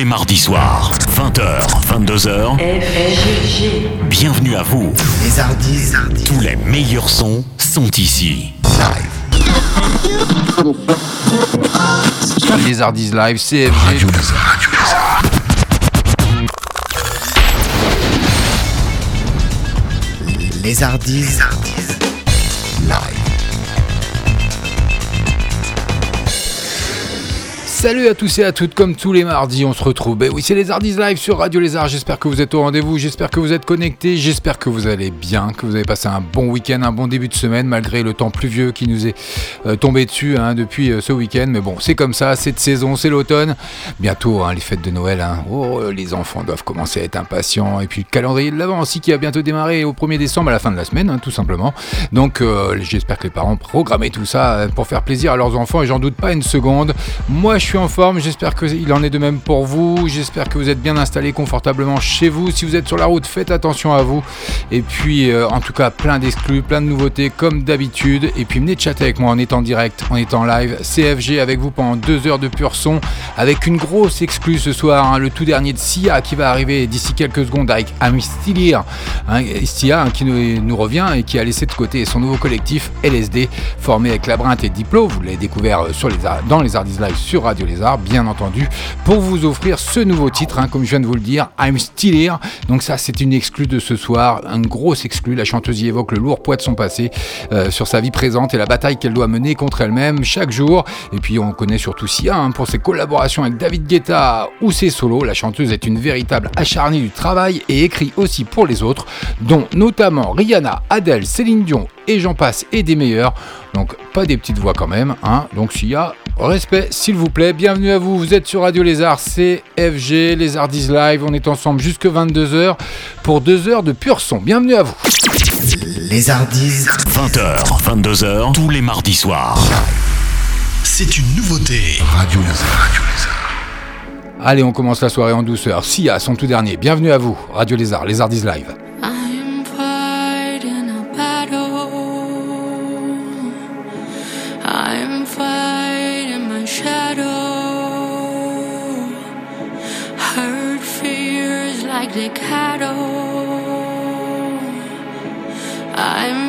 les mardis soirs, 20h, 22h. Bienvenue à vous. Les Hardis. Tous les meilleurs sons sont ici. Les Hardis Live, CFG. Radio Lézard. Radio Lézard. Les Hardis. Salut à tous et à toutes, comme tous les mardis, on se retrouve. Ben oui, c'est les Hardis Live sur Radio Lézard. J'espère que vous êtes au rendez-vous, j'espère que vous êtes connectés, j'espère que vous allez bien, que vous avez passé un bon week-end, un bon début de semaine, malgré le temps pluvieux qui nous est euh, tombé dessus hein, depuis euh, ce week-end. Mais bon, c'est comme ça, c'est saison, c'est l'automne. Bientôt, hein, les fêtes de Noël. hein. Oh, les enfants doivent commencer à être impatients. Et puis le calendrier de l'avant aussi qui va bientôt démarrer au 1er décembre à la fin de la semaine, tout simplement. Donc, euh, j'espère que les parents programment tout ça pour faire plaisir à leurs enfants et j'en doute pas une seconde. Moi, je suis en forme, j'espère qu'il en est de même pour vous. J'espère que vous êtes bien installés confortablement chez vous. Si vous êtes sur la route, faites attention à vous. Et puis, euh, en tout cas, plein d'exclus, plein de nouveautés comme d'habitude. Et puis, venez chatter avec moi en étant direct, en étant live. CFG avec vous pendant deux heures de pur son avec une grosse exclue ce soir. hein, le tout dernier de Sia qui va arriver d'ici quelques secondes avec Here. Hein, Sia hein, qui nous, revient et qui a laissé de côté son nouveau collectif LSD formé avec Labyrinthe et Diplo. Vous l'avez découvert euh, dans les Hardis Live sur Radio Lézard, bien entendu, pour vous offrir ce nouveau titre, hein, comme je viens de vous le dire, I'm Still Here. Donc ça, c'est une exclue de ce soir, un gros exclu. La chanteuse y évoque le lourd poids de son passé euh, sur sa vie présente et la bataille qu'elle doit mener contre elle-même chaque jour. Et puis on connaît surtout Sia hein, pour ses collaborations avec David Guetta ou ses solos. La chanteuse est une véritable acharnée du travail et écrit aussi pour les autres, dont notamment Rihanna, Adele, Céline Dion et j'en passe et des meilleurs. Donc pas des petites voix quand même. Hein. Donc Sia, respect s'il vous plaît. Bienvenue à vous. Vous êtes sur Radio Lézard, CFG, Les Hardis Live. On est ensemble jusque 22h pour deux heures de pur son. Bienvenue à vous. Les Hardis. 20h, 22h, tous les mardis soirs. C'est une nouveauté. Radio Lézard. Radio Lézard. Allez, on commence la soirée en douceur. Sia, son tout dernier. Bienvenue à vous. Radio Lézard, Les Hardis Live. Fears like the cattle. I'm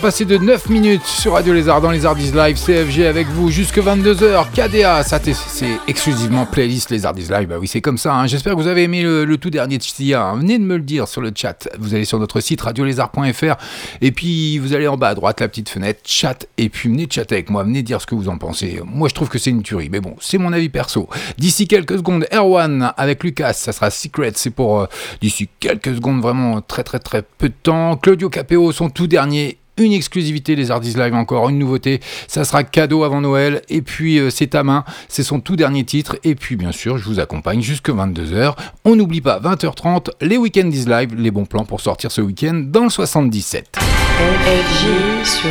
passé de 9 minutes sur Radio Lézard dans les Lézardis Live, CFG avec vous jusque 22h, KDA, ça c'est exclusivement playlist Les Lézardis Live, bah oui c'est comme ça, hein. j'espère que vous avez aimé le, tout dernier de Ch'tia, hein. venez de me le dire sur le chat, vous allez sur notre site radiolézard.fr et puis vous allez en bas à droite la petite fenêtre, chat, et puis venez chatter avec moi, venez dire ce que vous en pensez, moi je trouve que c'est une tuerie, mais bon c'est mon avis perso. D'ici quelques secondes, Erwan avec Lucas, ça sera Secret, c'est pour euh, d'ici quelques secondes vraiment très très très peu de temps, Claudio Capéo son tout dernier une exclusivité, les Artis Live encore, une nouveauté. Ça sera cadeau avant Noël. Et puis, euh, c'est à main. C'est son tout dernier titre. Et puis, bien sûr, je vous accompagne jusque 22h. On n'oublie pas, 20h30, les Weekends is Live, les bons plans pour sortir ce week-end dans le 77. Sur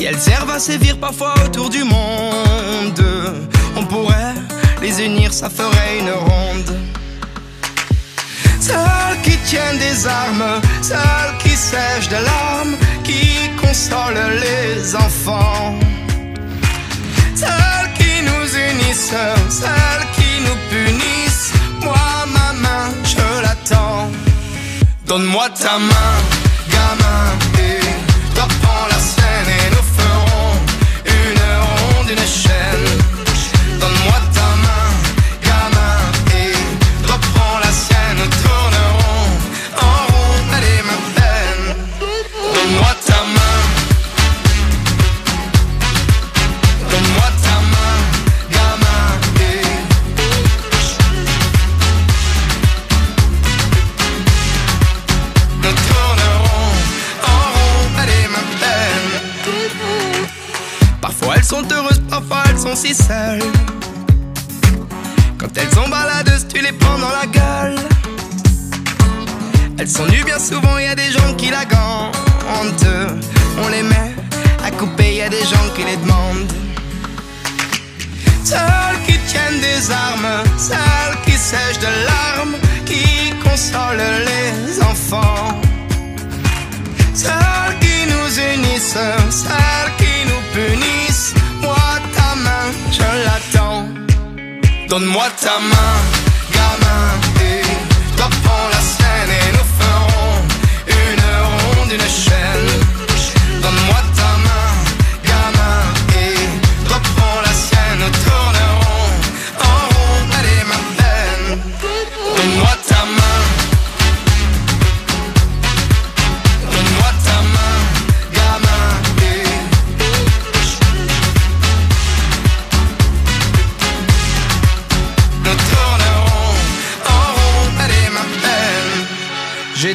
Si elles servent à sévir parfois autour du monde, on pourrait les unir, ça ferait une ronde. Celles qui tiennent des armes, celles qui sèchent des larmes, qui consolent les enfants. Celles qui nous unissent, celles qui nous punissent. Moi, ma main, je l'attends. Donne-moi ta main, gamin, et la scène et nous ferons une ronde, une chaîne. Elles sont heureuses, parfois elles sont si seules. Quand elles sont baladeuses, tu les prends dans la gueule. Elles sont nues bien souvent, y a des gens qui la gantent. On les met à couper, y a des gens qui les demandent. Celles qui tiennent des armes, celles qui sèchent de larmes, qui consolent les enfants. Celles qui nous unissent, celles qui nous punissent. Moi, ta main, je l'attends. Donne-moi ta main, gamin, et toi prends la scène et nous ferons une ronde, une chaîne.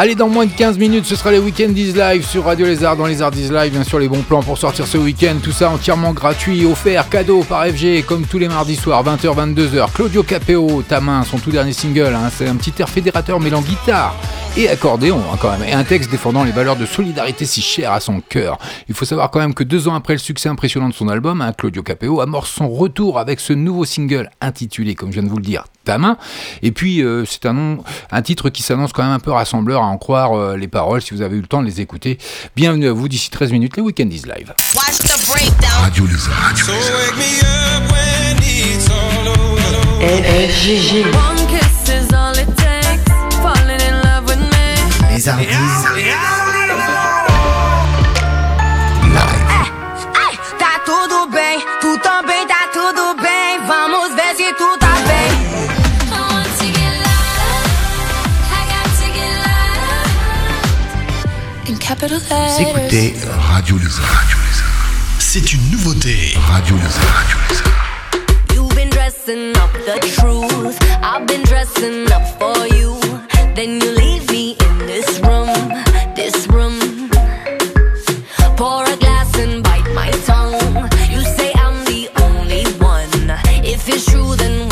allez dans moins de 15 minutes, ce sera les Weekend is Live sur Radio Lézard. Dans Lézard is Live, bien sûr, les bons plans pour sortir ce week-end. Tout ça entièrement gratuit, offert, cadeau par FG, comme tous les mardis soirs, 20h, 22h. Claudio Capeo, ta main, son tout dernier single. hein, c'est un petit air fédérateur mêlant guitare et accordéon, hein, quand même. Et un texte défendant les valeurs de solidarité si chères à son cœur. Il faut savoir quand même que deux ans après le succès impressionnant de son album, hein, Claudio Capeo amorce son retour avec ce nouveau single intitulé, comme je viens de vous le dire, Ta main. Et puis, euh, c'est un nom, un titre qui s'annonce quand même un peu rassembleur, à en croire euh, les paroles, si vous avez eu le temps de les écouter. Bienvenue à vous, d'ici 13 minutes, les Weekend is Live. Watch the breakdown. Radio Lézard. Radio So Lézard. wake me up when it's all over. FFGG. One kiss is all it takes. Falling in love with me. Lézardise Tá Vous letters. écoutez Radio Lézard. Radio Lézard. C'est une nouveauté. Radio Lézard. Radio Lézard. You've been dressing up the truth. I've been dressing up for you. Then you leave me in this room, this room. Pour a glass and bite my tongue. You say I'm the only one. If it's true, then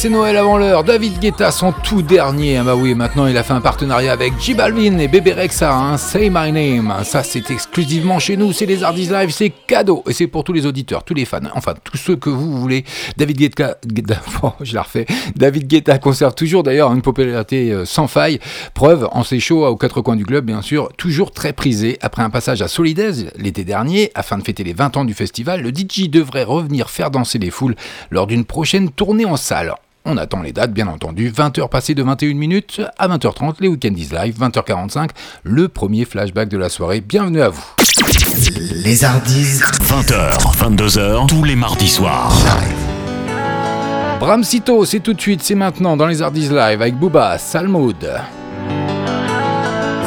c'est Noël avant l'heure. David Guetta, son tout dernier. Ah bah oui, maintenant il a fait un partenariat avec J Balvin et Bébé Rexa. hein. Say My Name. Ça, c'est exclusivement chez nous. C'est les Hardys Live. C'est cadeau. Et c'est pour tous les auditeurs, tous les fans. Enfin, tous ceux que vous voulez. David Guetta. Je la refais. David Guetta conserve toujours d'ailleurs une popularité euh, sans faille. Preuve en ses shows aux quatre coins du globe, bien sûr. Toujours très prisé. Après un passage à Solidez l'été dernier, afin de fêter les 20 ans du festival, le DJ devrait revenir faire danser les foules lors d'une prochaine tournée en salle. On attend les dates, bien entendu. 20h passées de 21 minutes à 20h30, les Weekendies Live, 20h45, le premier flashback de la soirée. Bienvenue à vous. Les Hardis 20h, 22h, tous les mardis soirs. Bram Cito, c'est tout de suite, c'est maintenant dans les Hardys Live avec Booba, Salmoud.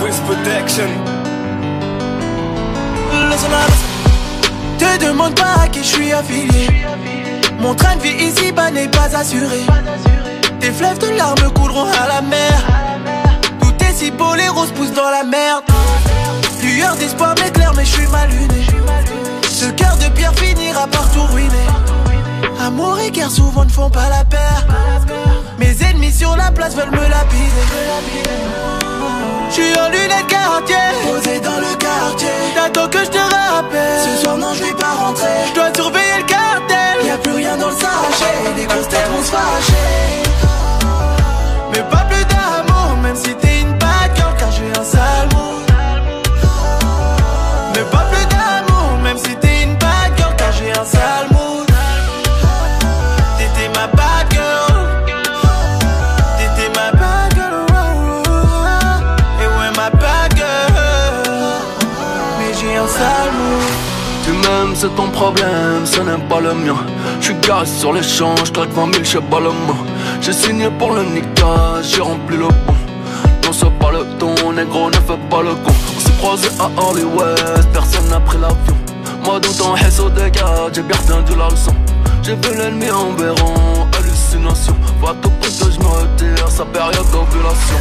With protection. Te demande pas à qui je suis affilié. Mon train de vie ici-bas n'est pas assuré. Tes fleuves de larmes couleront à la mer. Tout est si beau, les roses poussent dans la merde. Lueur d'espoir m'éclaire, mais je suis mal luné. Ce cœur de pierre finira par tout ruiner. Amour et guerre souvent ne font pas la paire. Mes ennemis sur la place veulent me lapider. Je suis en lunettes quartier Posé dans le quartier T'attends que je te rappelle Ce soir non je vais pas rentrer Je dois surveiller dans le sachet Les grosses têtes vont se fâcher. Mais pas plus d'amour Même si t'es une bad girl Car j'ai un sale mood Mais pas plus d'amour Même si t'es une bad girl Car j'ai un sale mood T'étais ma bad girl T'étais ma bad girl. Et ouais ma bad Mais j'ai un sale mood Tu m'aimes, c'est ton problème, ce n'est pas le mien. J'suis garé sur les champs, j'claque 20 000 chez Baloma. J'ai signé pour le Nika, j'ai rempli le bon. Non, c'est pas le ton, négro, ne fais pas le con. On s'est croisé à Hollywood, personne n'a pris l'avion. Moi, dans ton au dégât, j'ai bien retenu la leçon. J'ai vu l'ennemi en béron, hallucination. Va tout près que je me retire, sa période d'ovulation.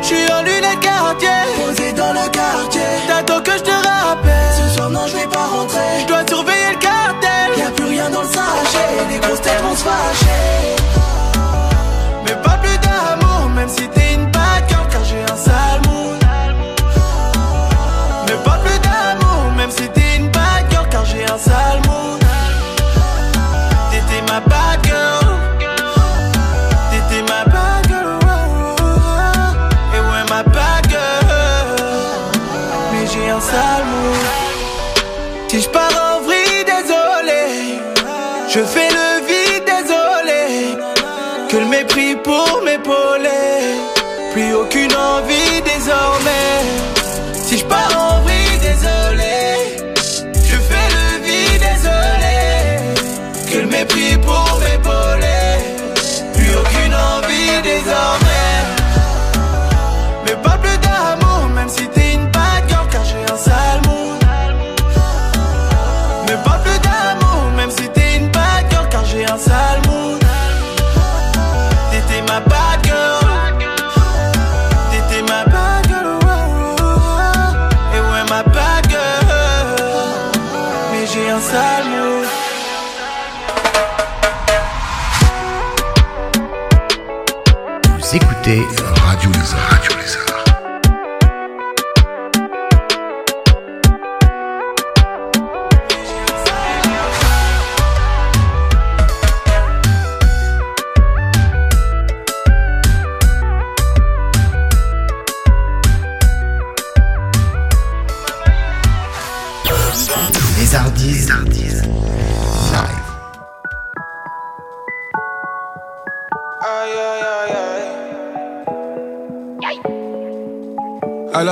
J'suis en lunettes quartier Posé dans le quartier T'attends que je te rappelle Ce soir non je vais pas rentrer Je dois surveiller le cartel Y'a plus rien dans le sachet Les grosses têtes vont se fâcher. Mais pas plus d'amour Même si t'es une bad girl Car j'ai un sale mood. Mais pas plus d'amour Même si t'es une bad girl Car j'ai un sale mood. T'étais ma bad girl Je fais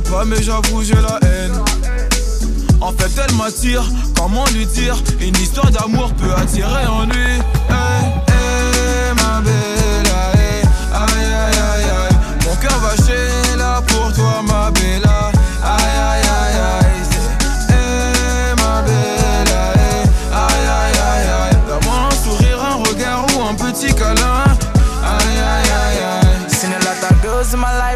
Pas, mais j'avoue, j'ai la haine. En fait, elle m'attire, comment lui dire? Une histoire d'amour peut attirer en lui. Hey, hey, ma belle, aïe, aïe, aïe, aïe. Mon cœur va chez là pour toi, ma belle.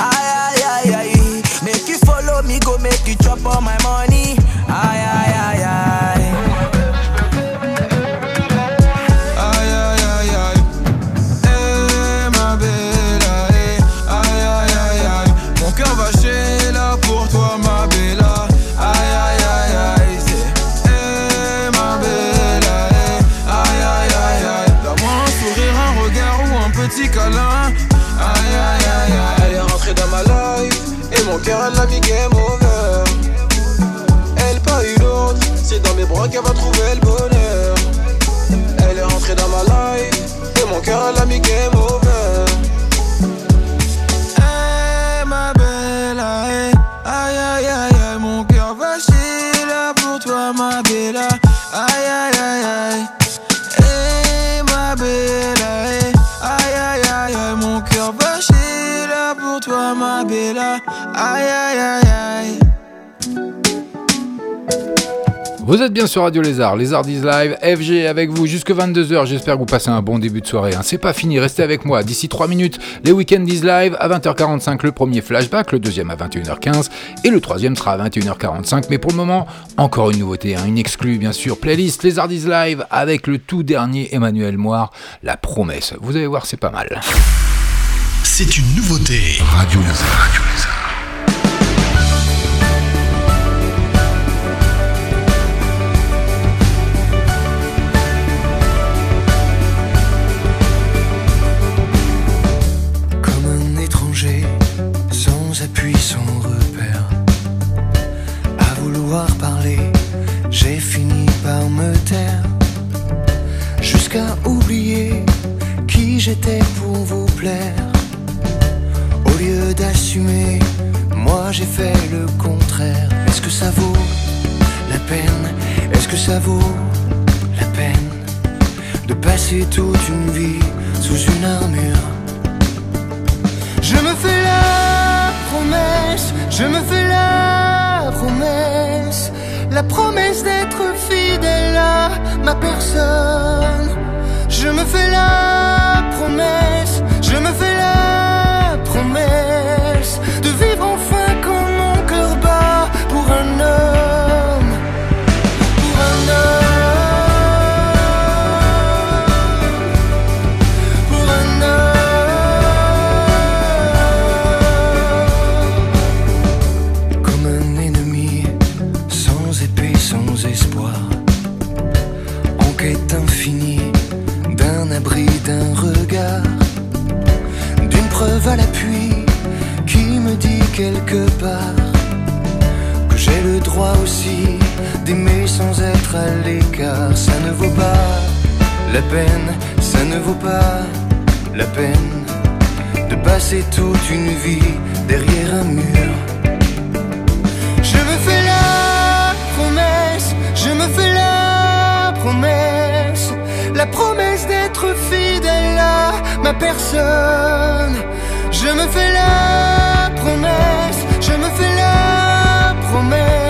Aye, aye, aye, aye. Make you follow me, go make you chop all my money. Aye, aye. Mon cœur elle a mis game over aïe Aïe Mon cœur va chier pour toi ma belle. Aïe aïe aïe aïe. Hey ma belle aïe Aïe Mon cœur va pour toi ma belle. Aïe aïe Vous êtes bien sur Radio Lézard, Lézard is Live, FG avec vous jusque 22h. J'espère que vous passez un bon début de soirée. hein. C'est pas fini, restez avec moi. D'ici 3 minutes, les Weekend is Live à 20h45, le premier flashback, le deuxième à 21h15 et le troisième sera à 21h45. Mais pour le moment, encore une nouveauté, hein, une exclue bien sûr. Playlist Lézard is Live avec le tout dernier Emmanuel Moire, La Promesse. Vous allez voir, c'est pas mal. C'est une nouveauté. Radio Lézard. J'étais pour vous plaire. Au lieu d'assumer, moi j'ai fait le contraire. Est-ce que ça vaut la peine? Est-ce que ça vaut la peine de passer toute une vie sous une armure? Je me fais la promesse, je me fais la promesse, la promesse d'être fidèle à ma personne. Je me fais la promesse, je me fais la quelque part que j'ai le droit aussi d'aimer sans être à l'écart. Ça ne vaut pas la peine, ça ne vaut pas la peine de passer toute une vie derrière un mur. Je me fais la promesse, je me fais la promesse, la promesse d'être fidèle à ma personne. Je me fais la promesse, je me fais la promesse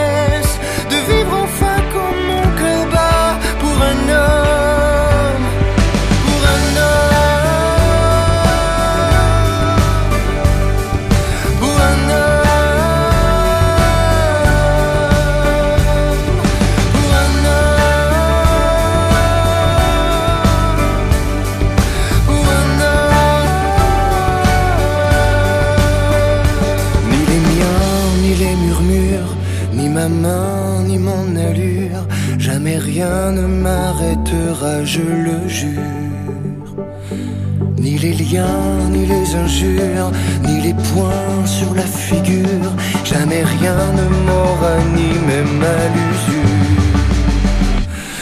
Ni les liens, ni les injures, ni les points sur la figure. Jamais rien ne m'aura ni même à l'usure.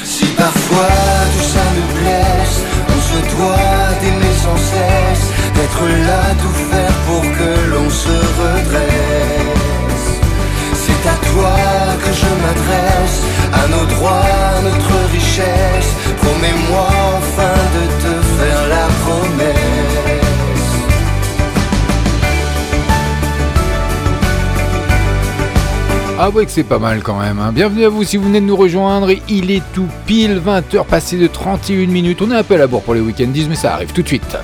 Si parfois tout ça me blesse, on se doit d'aimer sans cesse, d'être là, tout faire pour que l'on se redresse. Toi que je m'adresse, à nos droits, à notre richesse. Promets-moi enfin de te faire la promesse. Ah ouais que c'est pas mal quand même. hein. Bienvenue à vous si vous venez de nous rejoindre. Il est tout pile 20h passé de 31 minutes. On est un peu à la bourre pour les week-ends mais ça arrive tout de suite.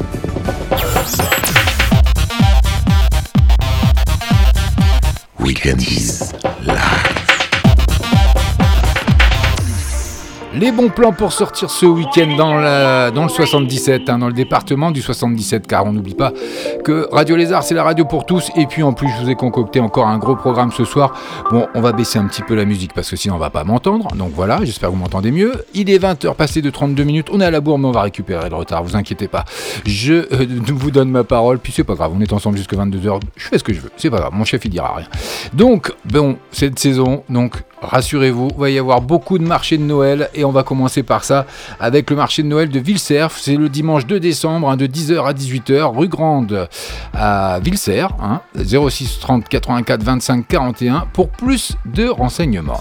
Weekendies live. Les bons plans pour sortir ce week-end dans, le 77, hein, dans le département du 77, car on n'oublie pas que Radio Lézard, c'est la radio pour tous. Et puis en plus, je vous ai concocté encore un gros programme ce soir. Bon, on va baisser un petit peu la musique parce que sinon on va pas m'entendre. Donc voilà, j'espère que vous m'entendez mieux. Il est 20h passé de 32 minutes. On est à la bourre, mais on va récupérer le retard, vous inquiétez pas. Je euh, vous donne ma parole, puis c'est pas grave, on est ensemble jusqu'à 22h. Je fais ce que je veux, c'est pas grave, mon chef il dira rien. Donc, bon, cette saison, donc rassurez-vous, il va y avoir beaucoup de marchés de Noël et on va commencer par ça avec le marché de Noël de Villecerf. C'est le dimanche 2 décembre hein, de 10h à 18h, rue Grande à Villecerf, hein, 06 30 84 25 41 pour plus de renseignements.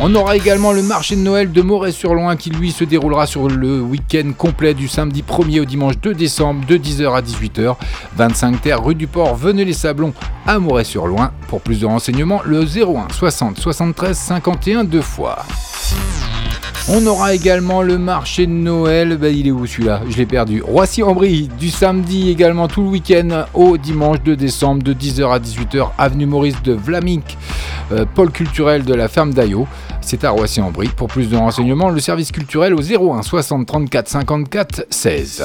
On aura également le marché de Noël de Moret-sur-Loing qui lui se déroulera sur le week-end complet du samedi 1er au dimanche 2 décembre de 10h à 18h, 25 terre rue du Port, venez les Sablons à Moret-sur-Loing. Pour plus de renseignements, le 01 60 73 51 deux fois. On aura également le marché de Noël. Bah, il est où celui-là? Je l'ai perdu. Roissy-en-Brie, du samedi également tout le week-end au dimanche 2 décembre de 10h à 18h, avenue Maurice de Vlamic, euh, pôle culturel de la ferme d'Ayo. C'est à Roissy-en-Brie. Pour plus de renseignements, le service culturel au 01 60 34 54 16.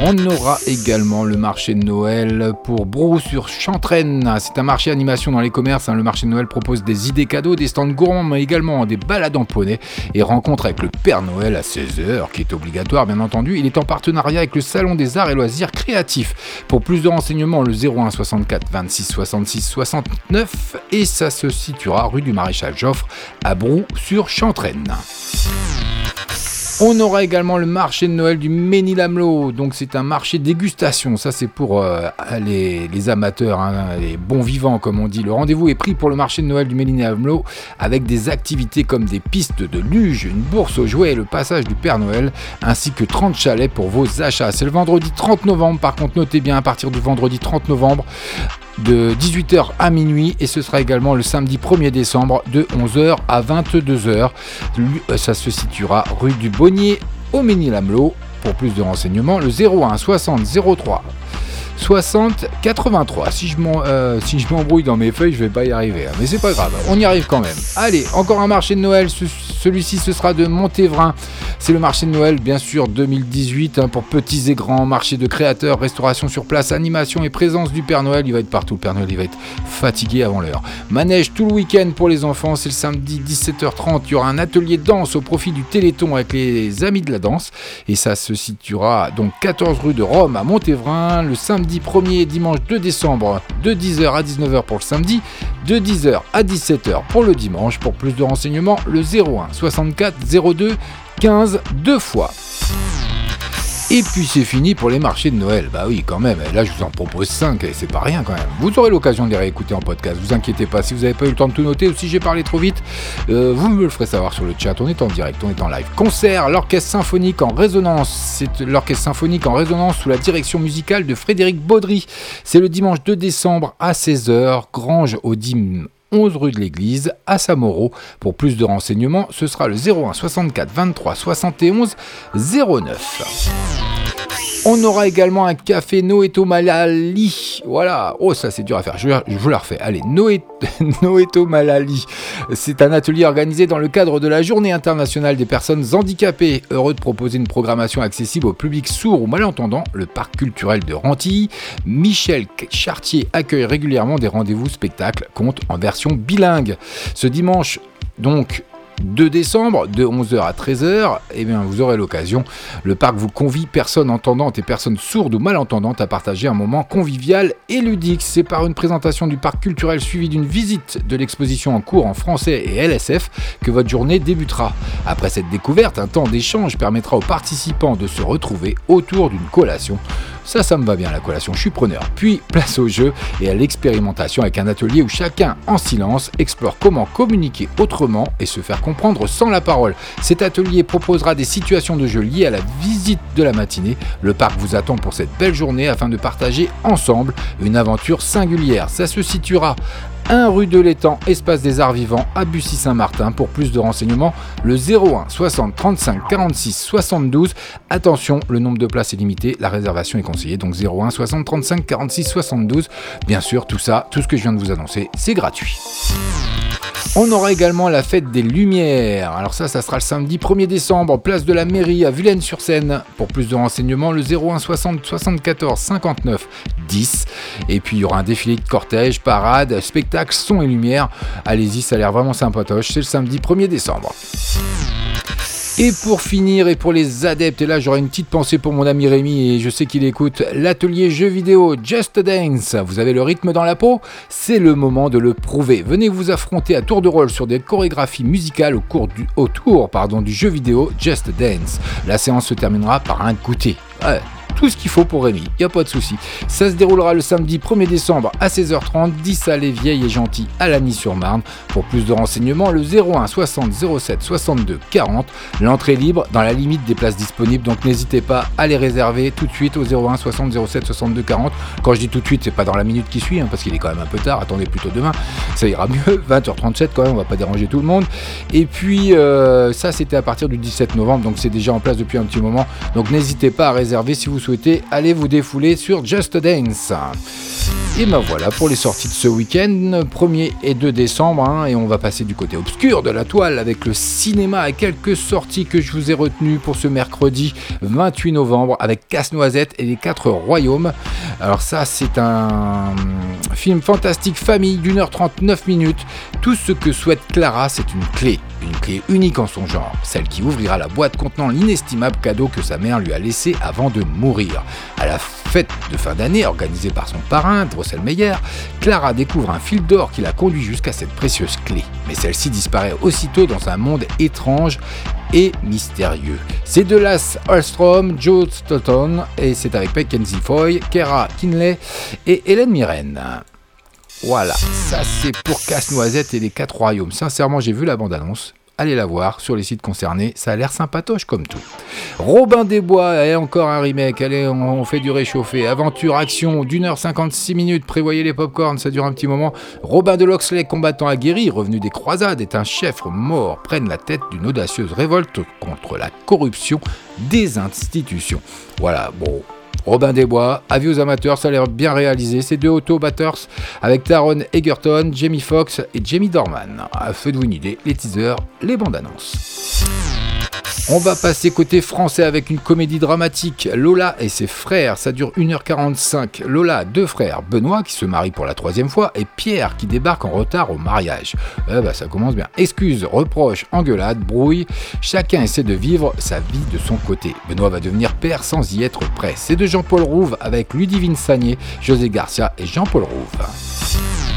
On aura également le marché de Noël pour Brou sur Chantraine. C'est un marché animation dans les commerces. hein. Le marché de Noël propose des idées cadeaux, des stands gourmands, mais également des balades en poney et rencontre avec le Père Noël à 16h, qui est obligatoire bien entendu. Il est en partenariat avec le Salon des Arts et Loisirs Créatifs. Pour plus de renseignements, le 01 64 26 66 69 et ça se situera rue du Maréchal Joffre à Brou sur Chantraine. On aura également le marché de Noël du Ménilamlo. Donc c'est un marché dégustation. Ça c'est pour euh, les, amateurs, hein, les bons vivants comme on dit. Le rendez-vous est pris pour le marché de Noël du Ménilamlo avec des activités comme des pistes de luge, une bourse aux jouets et le passage du Père Noël, ainsi que 30 chalets pour vos achats. C'est le vendredi 30 novembre. Par contre, notez bien à partir du vendredi 30 novembre de 18h à minuit et ce sera également le samedi 1er décembre de 11h à 22h. Lui, euh, Ça se situera rue du Bonnier au Ménil-Amelot. Pour plus de renseignements, le 01 60 03 60 83. Si je m'en- euh, si je m'embrouille dans mes feuilles, je vais pas y arriver. hein. Mais c'est pas grave, on y arrive quand même. Allez, encore un marché de Noël. Ce- Celui-ci, ce sera de Montévrain. C'est le marché de Noël, bien sûr, 2018, hein, pour petits et grands. Marché de créateurs, restauration sur place, animation et présence du Père Noël. Il va être partout. Le Père Noël, il va être fatigué avant l'heure. Manège tout le week-end pour les enfants. C'est le samedi 17h30. Il y aura un atelier de danse au profit du Téléthon avec les amis de la danse. Et ça se situera donc 14 rue de Rome à Montévrain le samedi 1er et dimanche 2 décembre de 10h à 19h pour le samedi, de 10h à 17h pour le dimanche. Pour plus de renseignements, le 01 64 02 15 deux fois. Et puis c'est fini pour les marchés de Noël. Bah oui, quand même. Là, je vous en propose 5 et c'est pas rien quand même. Vous aurez l'occasion de les réécouter en podcast. Vous inquiétez pas. Si vous n'avez pas eu le temps de tout noter ou si j'ai parlé trop vite, euh, vous me le ferez savoir sur le chat. On est en direct, on est en live. Concert, l'orchestre symphonique en résonance. C'est l'orchestre symphonique en résonance sous la direction musicale de Frédéric Baudry. C'est le dimanche 2 décembre à 16h. Grange au Dîme 11 rue de l'église à Samoro. Pour plus de renseignements, ce sera le 01 64 23 71 09. On aura également un café Noeto Malali. Voilà. Oh, ça c'est dur à faire. Je, vous la refais. Allez, Noe- Noeto Malali. C'est un atelier organisé dans le cadre de la Journée internationale des personnes handicapées. Heureux de proposer une programmation accessible au public sourd ou malentendant, le parc culturel de Rantilly, Michel Chartier accueille régulièrement des rendez-vous spectacles, contes en version bilingue. Ce dimanche, donc, 2 décembre, de 11h à 13h, eh bien, vous aurez l'occasion. Le parc vous convie, personnes entendantes et personnes sourdes ou malentendantes, à partager un moment convivial et ludique. C'est par une présentation du parc culturel suivie d'une visite de l'exposition en cours en français et LSF que votre journée débutera. Après cette découverte, un temps d'échange permettra aux participants de se retrouver autour d'une collation. Ça, ça me va bien la collation, je suis preneur. Puis, place au jeu et à l'expérimentation avec un atelier où chacun, en silence, explore comment communiquer autrement et se faire comprendre sans la parole. Cet atelier proposera des situations de jeu liées à la visite de la matinée. Le parc vous attend pour cette belle journée afin de partager ensemble une aventure singulière. Ça se situera 1 rue de l'Étang, espace des arts vivants à Bussy-Saint-Martin. Pour plus de renseignements, le 01 60 35 46 72. Attention, le nombre de places est limité, la réservation est conseillée. Donc 01 60 35 46 72. Bien sûr, tout ça, tout ce que je viens de vous annoncer, c'est gratuit. On aura également la fête des Lumières. Alors ça, ça sera le samedi 1er décembre, place de la mairie à Vilaine-sur-Seine. Pour plus de renseignements, le 01 60 74 59 10. Et puis il y aura un défilé de cortège, parade, spectacle, son et lumière. Allez-y, ça a l'air vraiment sympatoche. C'est le samedi 1er décembre. Et pour finir, et pour les adeptes, et là j'aurai une petite pensée pour mon ami Rémi, et je sais qu'il écoute l'atelier jeux vidéo Just Dance. Vous avez le rythme dans la peau C'est le moment de le prouver. Venez vous affronter à tour de rôle sur des chorégraphies musicales au cours du, autour du jeu vidéo Just Dance. La séance se terminera par un goûter. Tout ce qu'il faut pour Rémi, y a pas de souci. Ça se déroulera le samedi 1er décembre à 16h30, 10 à les vieilles et gentilles à Lagny-sur-Marne. Pour plus de renseignements, le 01 60 07 62 40. L'entrée libre dans la limite des places disponibles, donc n'hésitez pas à les réserver tout de suite au 01 60 07 62 40. Quand je dis tout de suite, c'est pas dans la minute qui suit, hein, parce qu'il est quand même un peu tard, attendez plutôt demain, ça ira mieux. 20h37 quand même, on va pas déranger tout le monde. Et puis euh, ça c'était à partir du 17 novembre, donc c'est déjà en place depuis un petit moment. Donc n'hésitez pas à réserver si vous souhaitez aller vous défouler sur Just Dance. Et ben voilà pour les sorties de ce week-end, 1er et 2 décembre, hein, et on va passer du côté obscur de la toile avec le cinéma et quelques sorties que je vous ai retenues pour ce mercredi 28 novembre avec Casse-Noisette et les Quatre Royaumes. Alors ça c'est un film fantastique famille d'une heure 39 minutes. Tout ce que souhaite Clara c'est une clé, une clé unique en son genre, celle qui ouvrira la boîte contenant l'inestimable cadeau que sa mère lui a laissé avant de mourir. À la fête de fin d'année organisée par son parrain, Drosselmeyer, Clara découvre un fil d'or qui la conduit jusqu'à cette précieuse clé. Mais celle-ci disparaît aussitôt dans un monde étrange et mystérieux. C'est de Las Alstrom, Joe Stoughton, et c'est avec Mackenzie Foy, Kara Kinley et Hélène Mirren. Voilà, ça c'est pour Casse-Noisette et les Quatre Royaumes. Sincèrement, j'ai vu la bande-annonce. Allez la voir sur les sites concernés, ça a l'air sympatoche comme tout. Robin des Bois, et encore un remake, allez, on, on fait du réchauffé. Aventure, action, d'une heure 56 minutes, prévoyez les popcorns, ça dure un petit moment. Robin de Loxley, combattant aguerri, revenu des croisades, est un chef mort, prenne la tête d'une audacieuse révolte contre la corruption des institutions. Voilà, bon, Robin des Bois, avis aux amateurs, ça a l'air bien réalisé. C'est deux auto-batters avec Taron Egerton, Jamie Foxx et Jamie Dorman. Feu de vous une idée, les teasers, les bandes annonces. On va passer côté français avec une comédie dramatique. Lola et ses frères, ça dure 1h45. Lola a deux frères, Benoît qui se marie pour la troisième fois et Pierre qui débarque en retard au mariage. Eh ben, ça commence bien. Excuses, reproches, engueulades, brouille. Chacun essaie de vivre sa vie de son côté. Benoît va devenir père sans y être prêt. C'est de Jean-Paul Rouve avec Ludivine Sagné, José Garcia et Jean-Paul Rouve.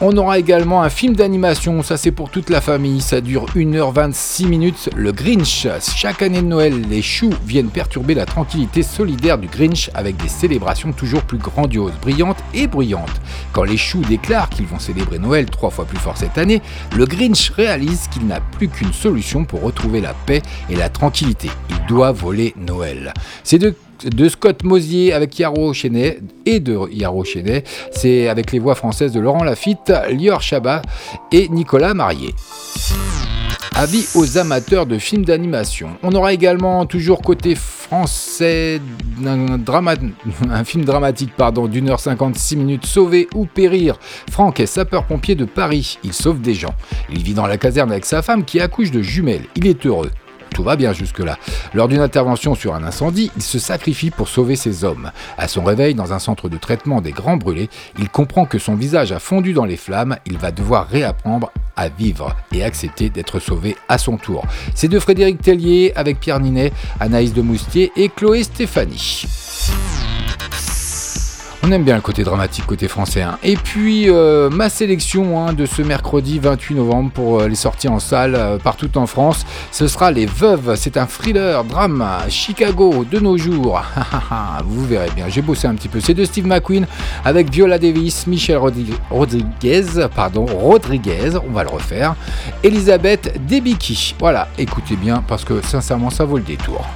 On aura également un film d'animation, ça c'est pour toute la famille, ça dure 1h26 minutes, le Grinch. Chaque année de Noël, les choux viennent perturber la tranquillité solidaire du Grinch avec des célébrations toujours plus grandioses, brillantes et bruyantes. Quand les choux déclarent qu'ils vont célébrer Noël trois fois plus fort cette année, le Grinch réalise qu'il n'a plus qu'une solution pour retrouver la paix et la tranquillité. Il doit voler Noël. C'est de de Scott Mosier avec Yaro Chenet et de Yaro Chenet. C'est avec les voix françaises de Laurent Lafitte, Lior Chabat et Nicolas Marié. Avis aux amateurs de films d'animation. On aura également toujours côté français un, un film dramatique pardon d'une heure 56 minutes Sauver ou périr. Franck est sapeur-pompier de Paris. Il sauve des gens. Il vit dans la caserne avec sa femme qui accouche de jumelles. Il est heureux. Tout va bien jusque-là. Lors d'une intervention sur un incendie, il se sacrifie pour sauver ses hommes. À son réveil dans un centre de traitement des grands brûlés, il comprend que son visage a fondu dans les flammes, il va devoir réapprendre à vivre et accepter d'être sauvé à son tour. C'est de Frédéric Tellier avec Pierre Ninet, Anaïs de Moustier et Chloé Stéphanie. On aime bien le côté dramatique, côté français. hein. Et puis, euh, ma sélection hein, de ce mercredi 28 novembre pour euh, les sorties en salle euh, partout en France, ce sera Les Veuves. C'est un thriller, drame, Chicago, de nos jours. Vous verrez bien, j'ai bossé un petit peu. C'est de Steve McQueen avec Viola Davis, Michel Rodri- Rodriguez, pardon, Rodriguez, on va le refaire, Elisabeth Debicki. Voilà, écoutez bien parce que sincèrement, ça vaut le détour.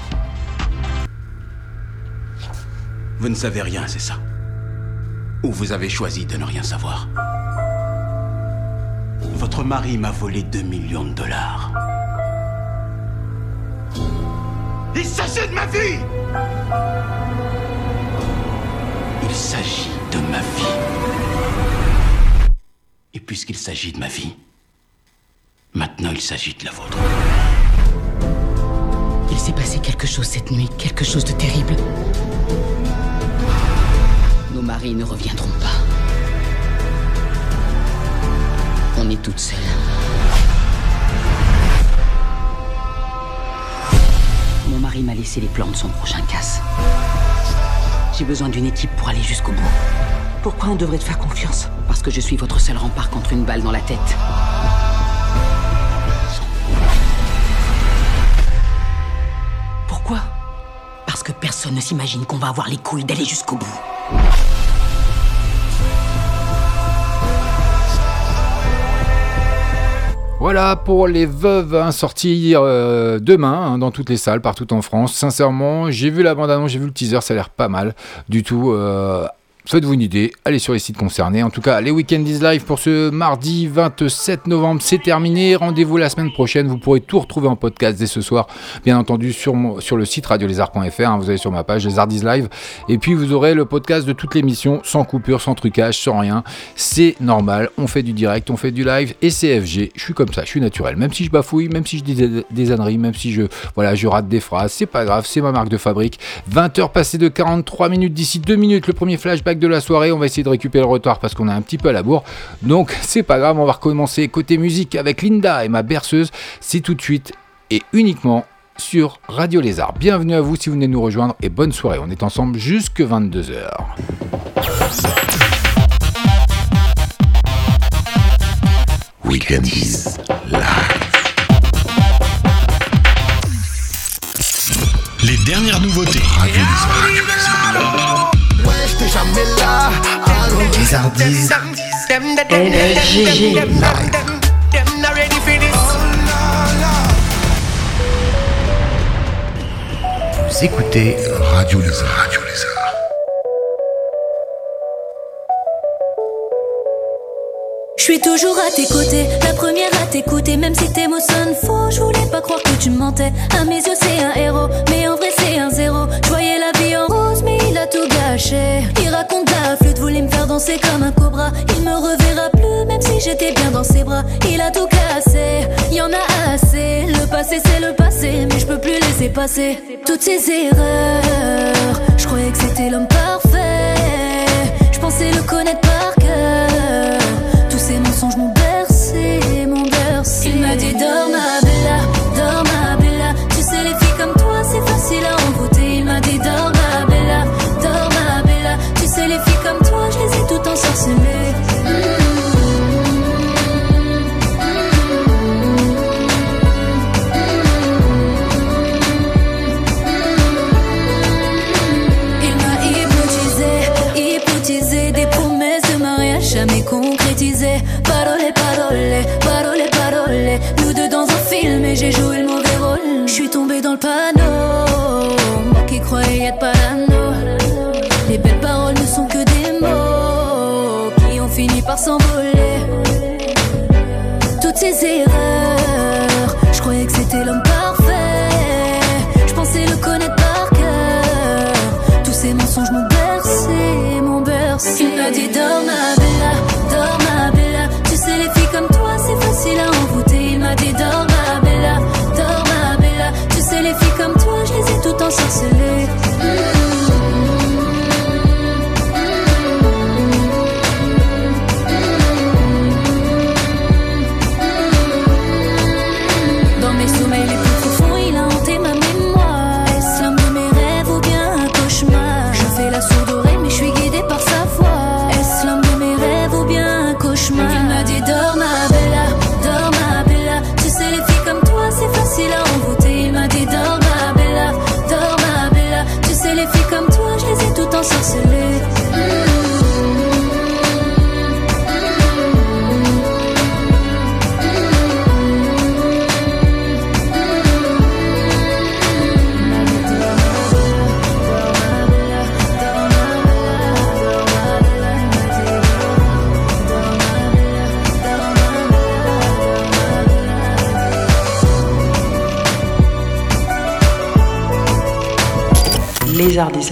Vous ne savez rien, c'est ça Ou vous avez choisi de ne rien savoir Votre mari m'a volé 2 millions de dollars. Il s'agit de ma vie Il s'agit de ma vie. Et puisqu'il s'agit de ma vie, maintenant il s'agit de la vôtre. Il s'est passé quelque chose cette nuit, quelque chose de terrible. Nos maris ne reviendront pas. On est toutes seules. Mon mari m'a laissé les plans de son prochain casse. J'ai besoin d'une équipe pour aller jusqu'au bout. Pourquoi on devrait te faire confiance? Parce que je suis votre seul rempart contre une balle dans la tête. Pourquoi? Parce que personne ne s'imagine qu'on va avoir les couilles d'aller jusqu'au bout. Voilà pour les veuves hein, sorties euh, demain hein, dans toutes les salles partout en France. Sincèrement, j'ai vu la bande-annonce, j'ai vu le teaser, ça a l'air pas mal du tout. euh, Faites-vous une idée, allez sur les sites concernés. En tout cas, les Weekend is Live pour ce mardi 27 novembre, c'est terminé. Rendez-vous la semaine prochaine. Vous pourrez tout retrouver en podcast dès ce soir, bien entendu, sur, le site radiolézard.fr. hein. vous allez sur ma page, Les Arts is Live. Et puis, vous aurez le podcast de toute l'émission, sans coupure, sans trucage, sans rien. C'est normal. On fait du direct, on fait du live et c'est FG. Je suis comme ça, je suis naturel. Même si je bafouille, même si je dis des, des même si je, voilà, je rate des phrases, c'est pas grave, c'est ma marque de fabrique. 20h passées de 43 minutes d'ici 2 minutes, le premier flashback de la soirée. On va essayer de récupérer le retard parce qu'on est un petit peu à la bourre. Donc, c'est pas grave, on va recommencer côté musique avec Linda et ma berceuse. C'est tout de suite et uniquement sur Radio Lézard. Bienvenue à vous si vous venez nous rejoindre et bonne soirée. On est ensemble jusque 22h. Weekend is Les dernières nouveautés. Ouais, j'étais jamais là. Allons, les Ardis. LFG. Vous écoutez Radio Lézard. Radio Lézard. Je suis toujours à tes côtés, la première à t'écouter, même si tes mots sonnent faux. Je voulais pas croire que tu mentais. À mes yeux, c'est un héros, mais en vrai, Il raconte la flûte, voulait me faire danser comme un cobra. Il me reverra plus, même si j'étais bien dans ses bras. Il a tout cassé, y en a assez. Le passé, c'est le passé, mais je peux plus laisser passer toutes ces erreurs. Je croyais que c'était l'homme parfait. Je pensais le connaître par cœur. Tous ces mensonges m'ont bercé, m'ont bercé. Il m'a dit dors ma toutes ensorcelées.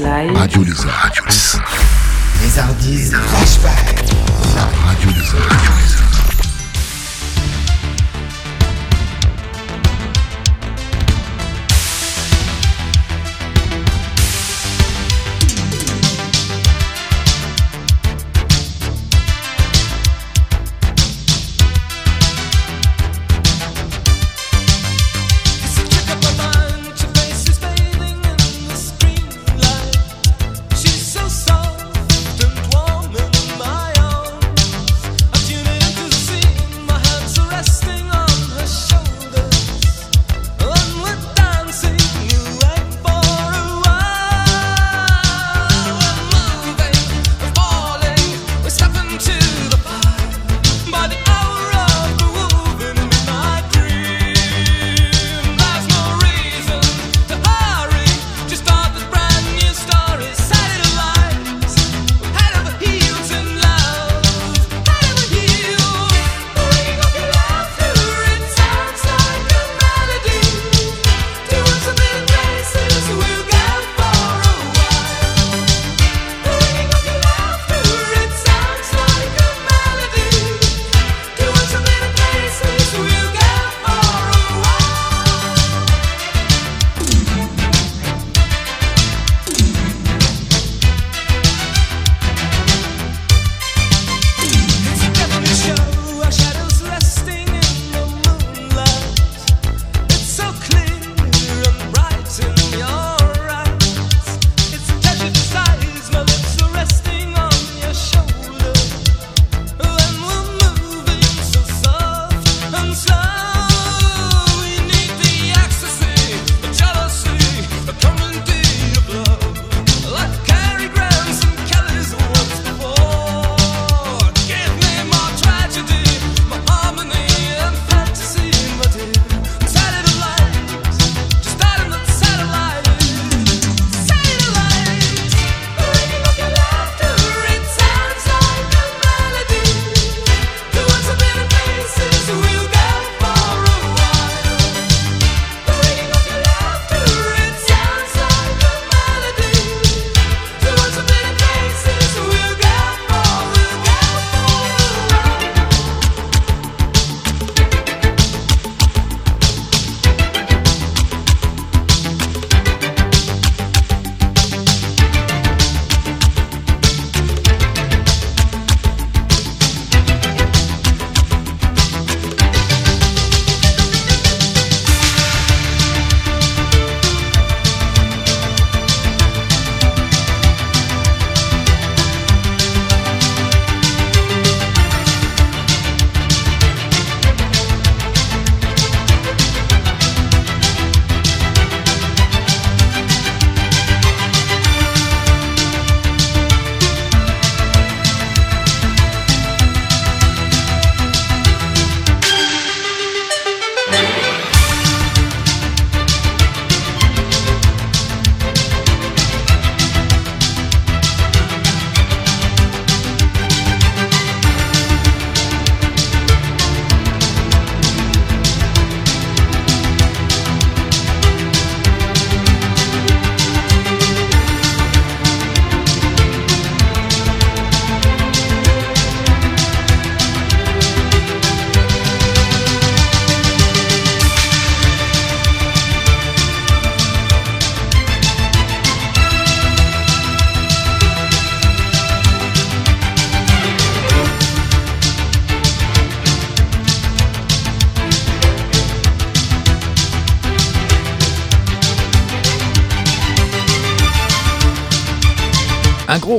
Live. Radio Lézard. Radio Lézard. Les Ardis Flashback. Radio Lézard. Radio Lézard.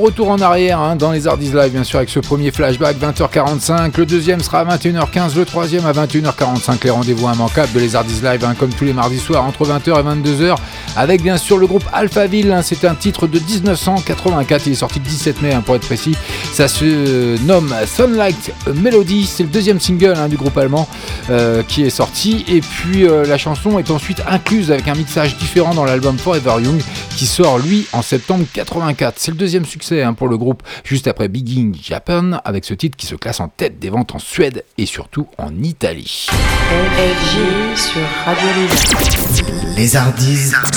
Retour en arrière hein, dans les Hardies Live, bien sûr, avec ce premier flashback 20h45. Le deuxième sera à 21h15, le troisième à 21h45. Les rendez-vous immanquables de les Hardies Live, hein, comme tous les mardis soirs, entre 20h et 22h, avec bien sûr le groupe Alphaville. Hein, C'est un titre de 1984, il est sorti le 17 mai, hein, pour être précis. Ça se nomme Sunlight Melody. C'est le deuxième single du groupe allemand euh, qui est sorti. Et puis euh, la chanson est ensuite incluse avec un mixage différent dans l'album Forever Young, sort lui en septembre 84. C'est le deuxième succès hein, pour le groupe, juste après Big In Japan, avec ce titre qui se classe en tête des ventes en Suède et surtout en Italie. LLG sur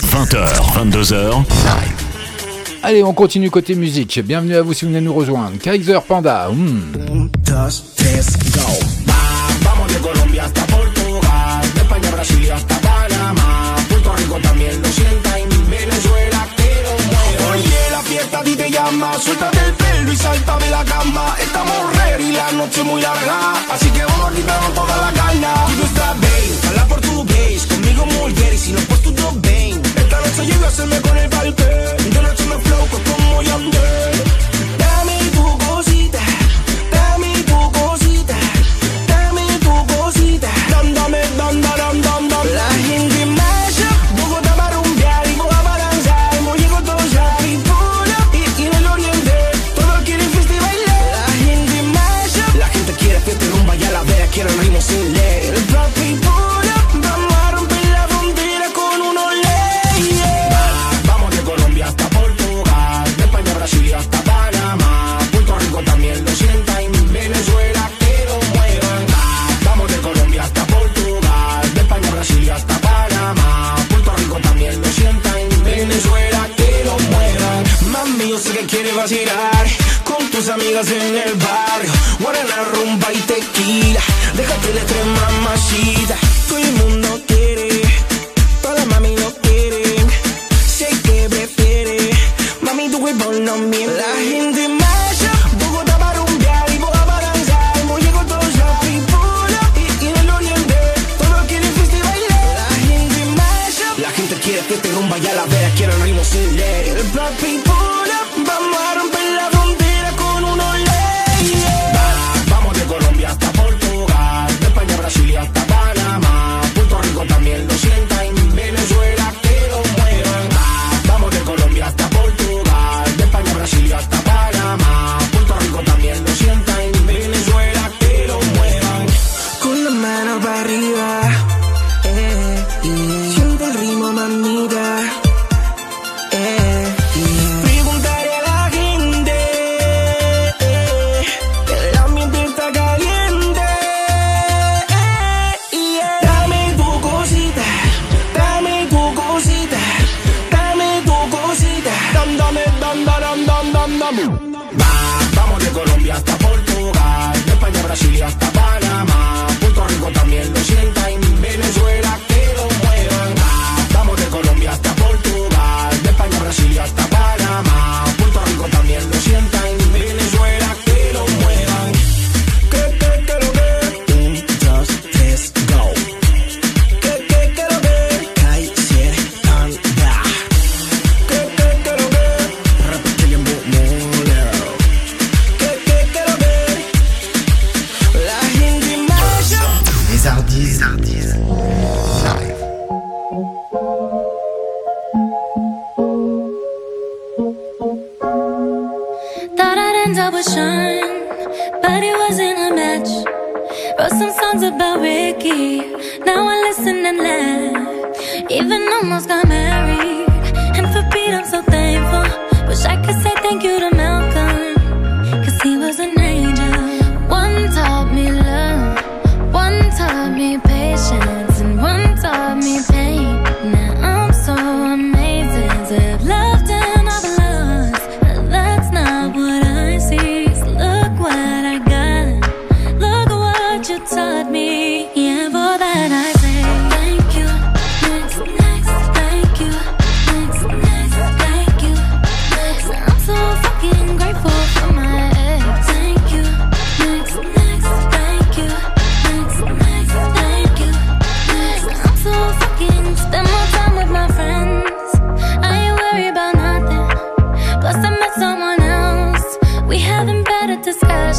20h, 22h. Live. Allez, on continue côté musique. Bienvenue à vous si vous venez nous rejoindre. Kaiser Panda. Hmm. llama. Suéltate el pelo y salta de la cama. Estamos ready, la noche muy larga. Así que vamos a toda la gana. Tú no estás bien, habla por. Conmigo muy y si no por tu dos Esta noche yo voy a hacerme con el balpe. De noche me flow como Yandel.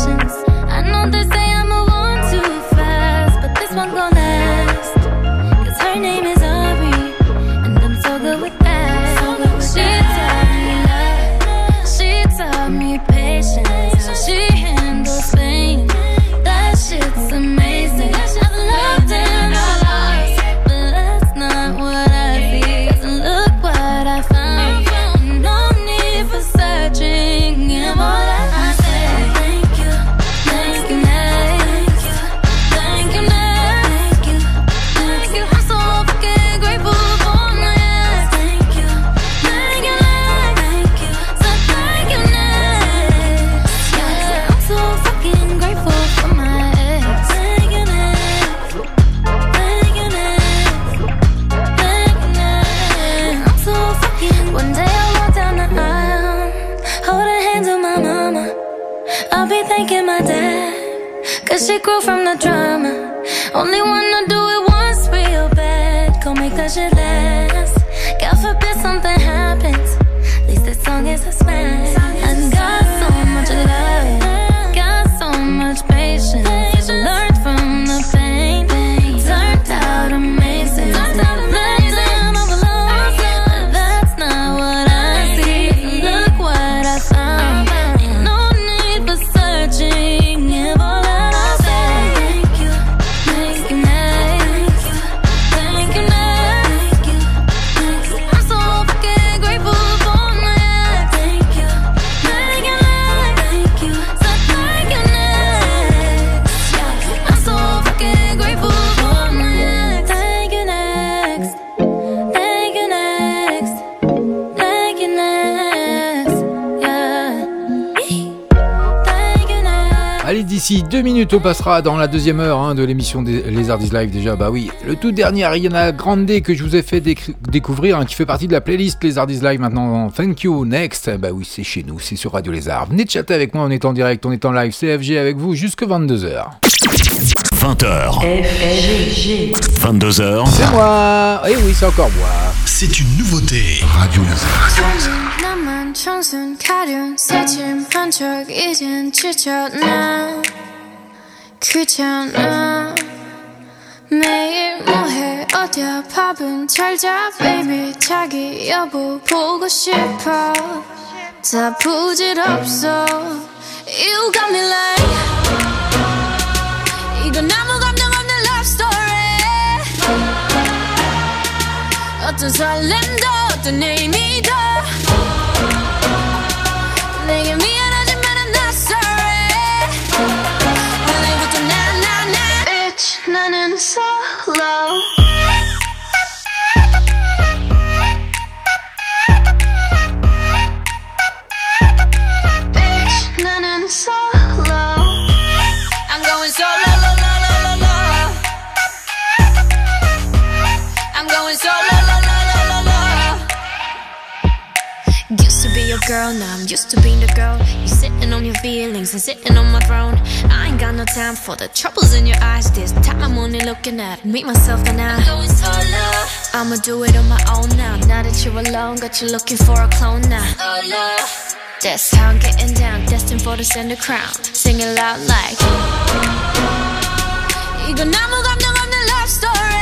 I know they say I'm a minutes, on passera dans la deuxième heure hein, de l'émission des Les Artistes Live. Déjà, bah oui, le tout dernier Ariana Grande que je vous ai fait décri- découvrir, hein, qui fait partie de la playlist Les Artistes Live maintenant. Thank you, next. Bah oui, c'est chez nous, c'est sur Radio Lézard. Venez chatter avec moi, on est en direct, on est en live CFG avec vous jusque 22h. 20h. 22h. C'est moi Et oui, c'est encore moi. C'est une nouveauté. Radio Lézard. 나만 청순 가련 새침한 척 이젠 지쳤나 귀찮아 매일 뭐해? 어디야? 밥은 잘자 baby. 자기 여보 보고 싶어. 다 부질없어. You got me like 이건 아무 감정 없는 love story. 어떤 설렘도 어떤 의미도 your girl, now I'm used to being the girl. You sitting on your feelings and sitting on my throne. I ain't got no time for the troubles in your eyes. This time I'm only looking at me, myself, and I. I'ma do it on my own now. Now that you're alone, got you looking for a clone now. That's how I'm getting down, destined for the center crown. Sing it loud like. 이건 아무 감정 없는 love story.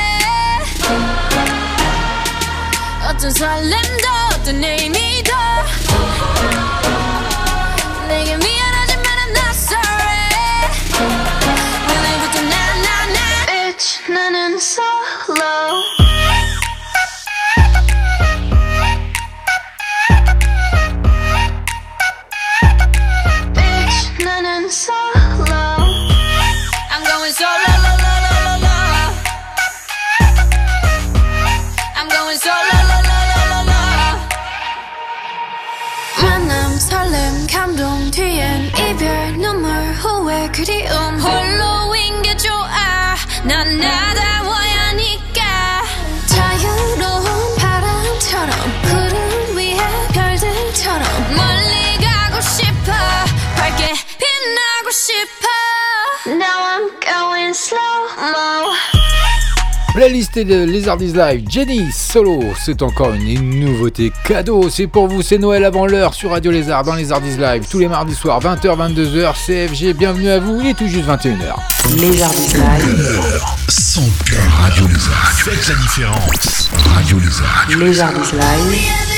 어떤 설렘도 어떤 의미도 나나나 Bitch 나는 solo Bitch Playlist de Lézardise Live, Jenny Solo, c'est encore une nouveauté cadeau, c'est pour vous, c'est Noël avant l'heure sur Radio Lézard dans Lézardise Live, tous les mardis soirs, 20h, 22h, CFG, bienvenue à vous, il est tout juste 21h. Lézardise Live. Son cœur. Radio Lézard. Faites la différence. Radio Lézard. Lézardise Live.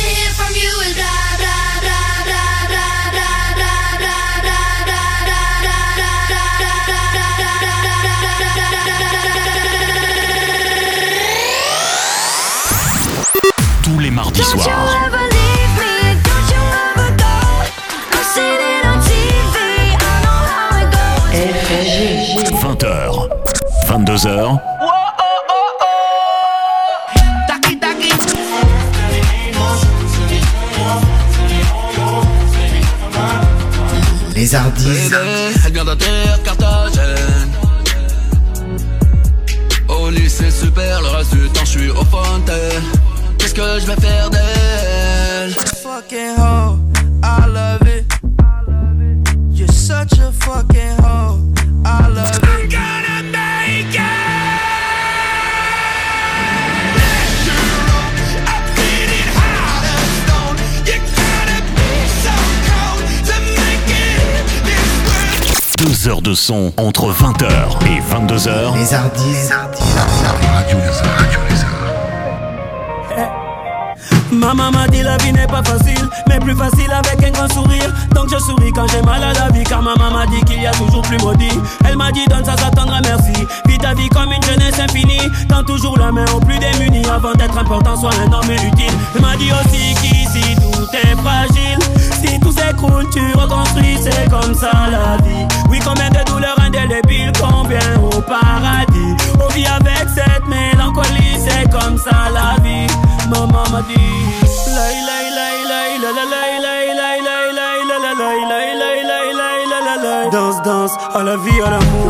Mardis soirs. FG. 20h. 22h. Les Hardis. Bébé, elle vient d'atterrir Carthagène. Au lycée super, le reste du temps je suis au fontaine. Que je vais faire d'elle Fucking hoe, I love it. You're such a fucking hoe, I love it. I'm gonna make it. Deux heures de son entre 20h et 22h. Les. Maman m'a dit la vie n'est pas facile, mais plus facile avec un grand sourire. Donc je souris quand j'ai mal à la vie, car maman m'a dit qu'il y a toujours plus maudit. Elle m'a dit donne ça, ça t'endra merci. Vis ta vie comme une jeunesse infinie. Tends toujours la main aux plus démunis avant d'être important, sois un homme utile. Elle m'a dit aussi qu'ici tout est fragile. Si tout s'écroule, tu reconstruis, c'est comme ça la vie. Oui, combien de douleurs indélébiles, combien au paradis. On vit avec cette mélancolie, c'est comme ça la vie ma maman dit Danse, danse, à la vie, à l'amour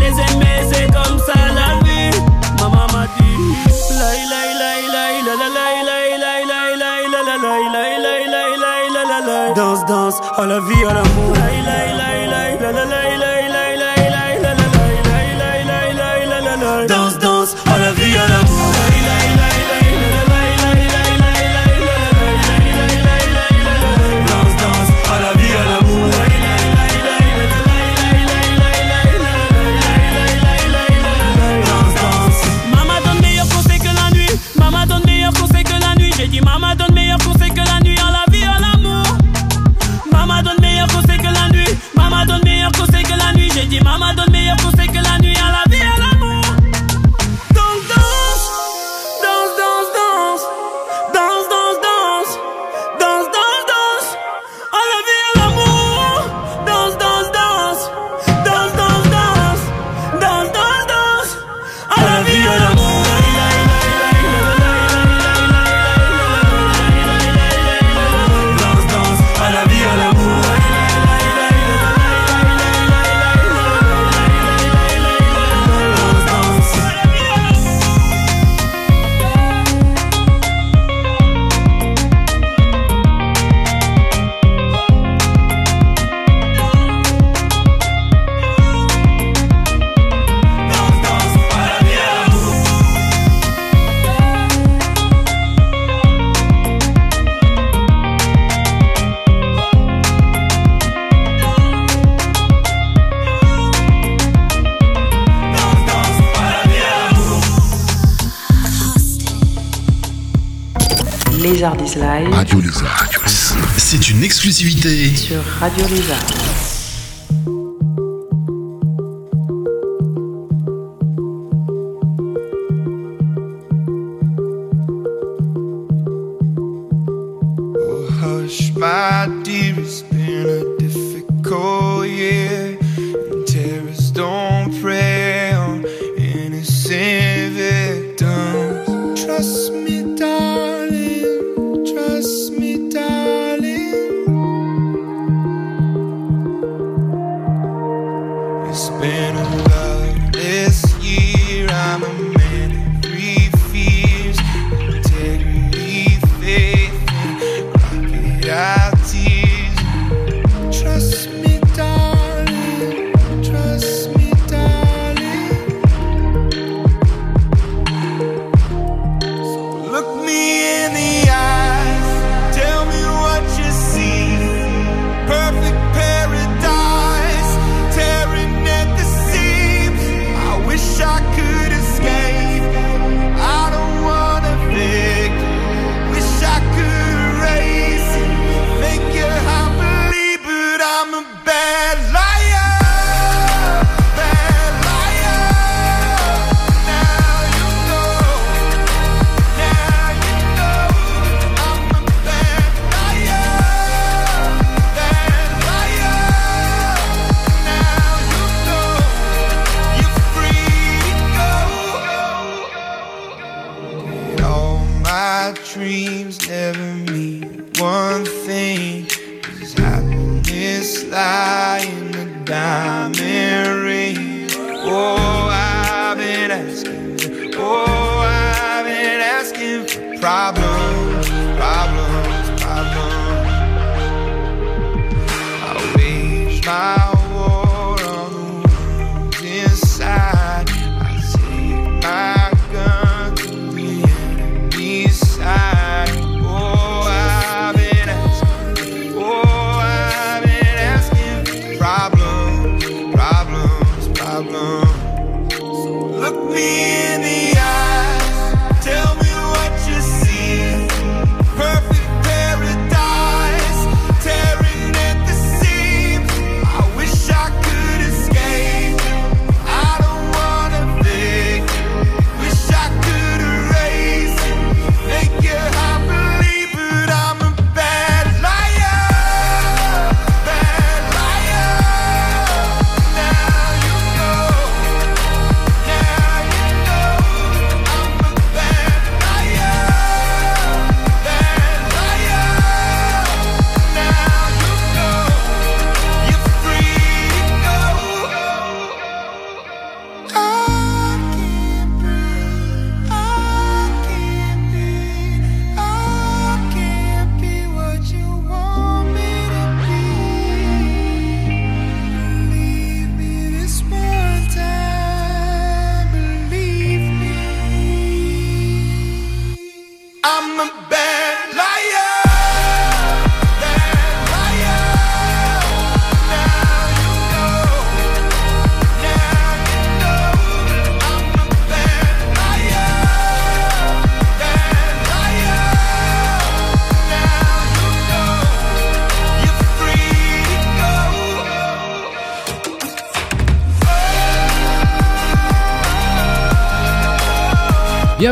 Les Hardis Live Radio Lézard. C'est une exclusivité sur Radio Lézard.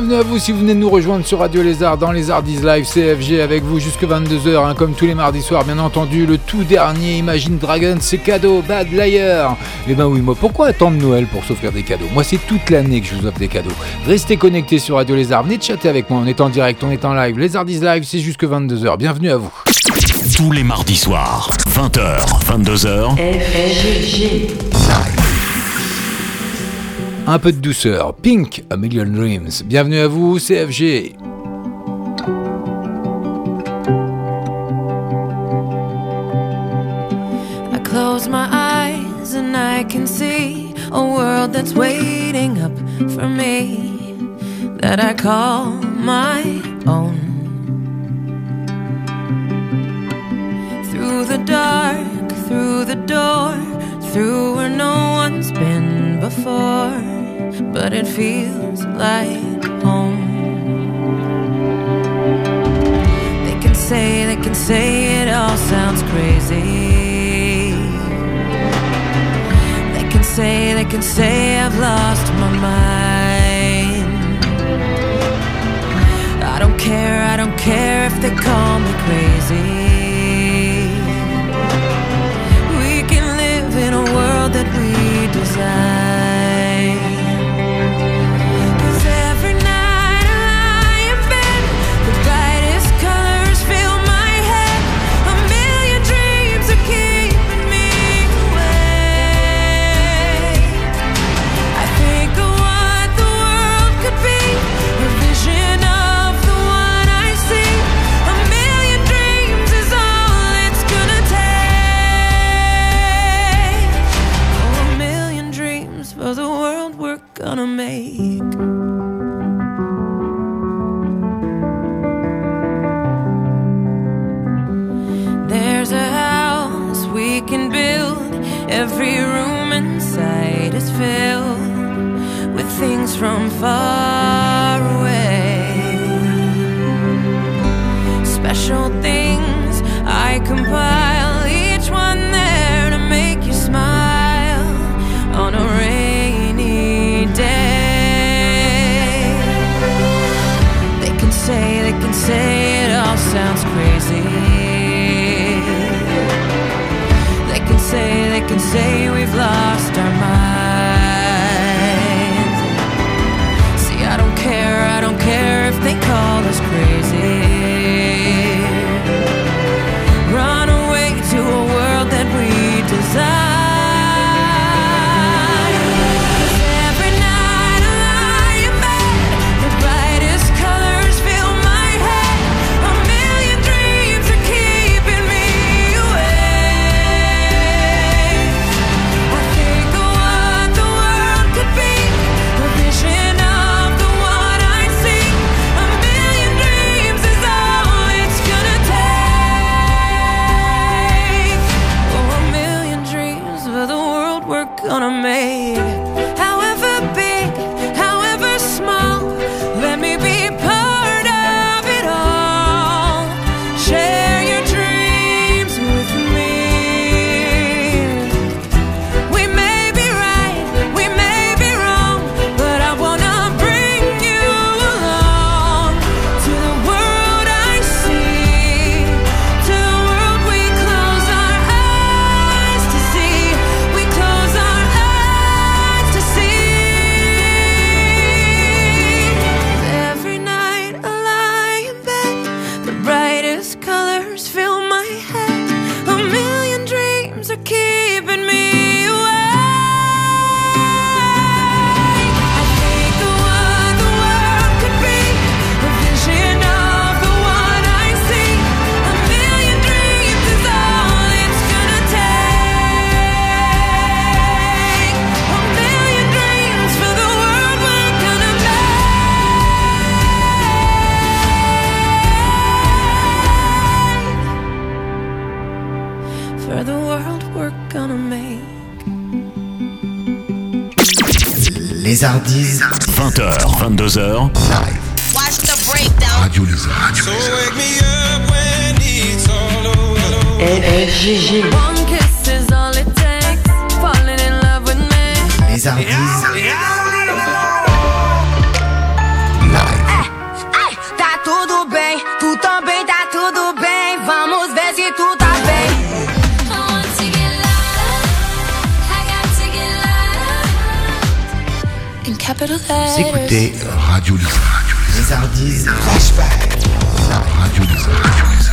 Bienvenue à vous si vous venez de nous rejoindre sur Radio Lézard dans les Hardis Live CFG avec vous jusque 22h hein, comme tous les mardis soirs bien entendu le tout dernier Imagine Dragons c'est cadeau Bad Liar Et ben oui moi pourquoi attendre Noël pour s'offrir des cadeaux? Moi c'est toute l'année que je vous offre des cadeaux. Restez connectés sur Radio Lézard venez chatter avec moi on est en direct on est en live. Les Hardis Live c'est jusque 22h bienvenue à vous. Tous les mardis soirs, 20h, 22h, Un peu de douceur. Pink A Million Dreams. Bienvenue à vous CFG I close my eyes and I can see a world that's waiting up for me. That I call like home. They can say, they can say it all sounds crazy. They can say, they can say I've lost my mind. I don't care, I don't care if they call me crazy. We can live in a world that we design. Vous écoutez Radio Lisa. Les Hardies Flashback. Radio Lisa.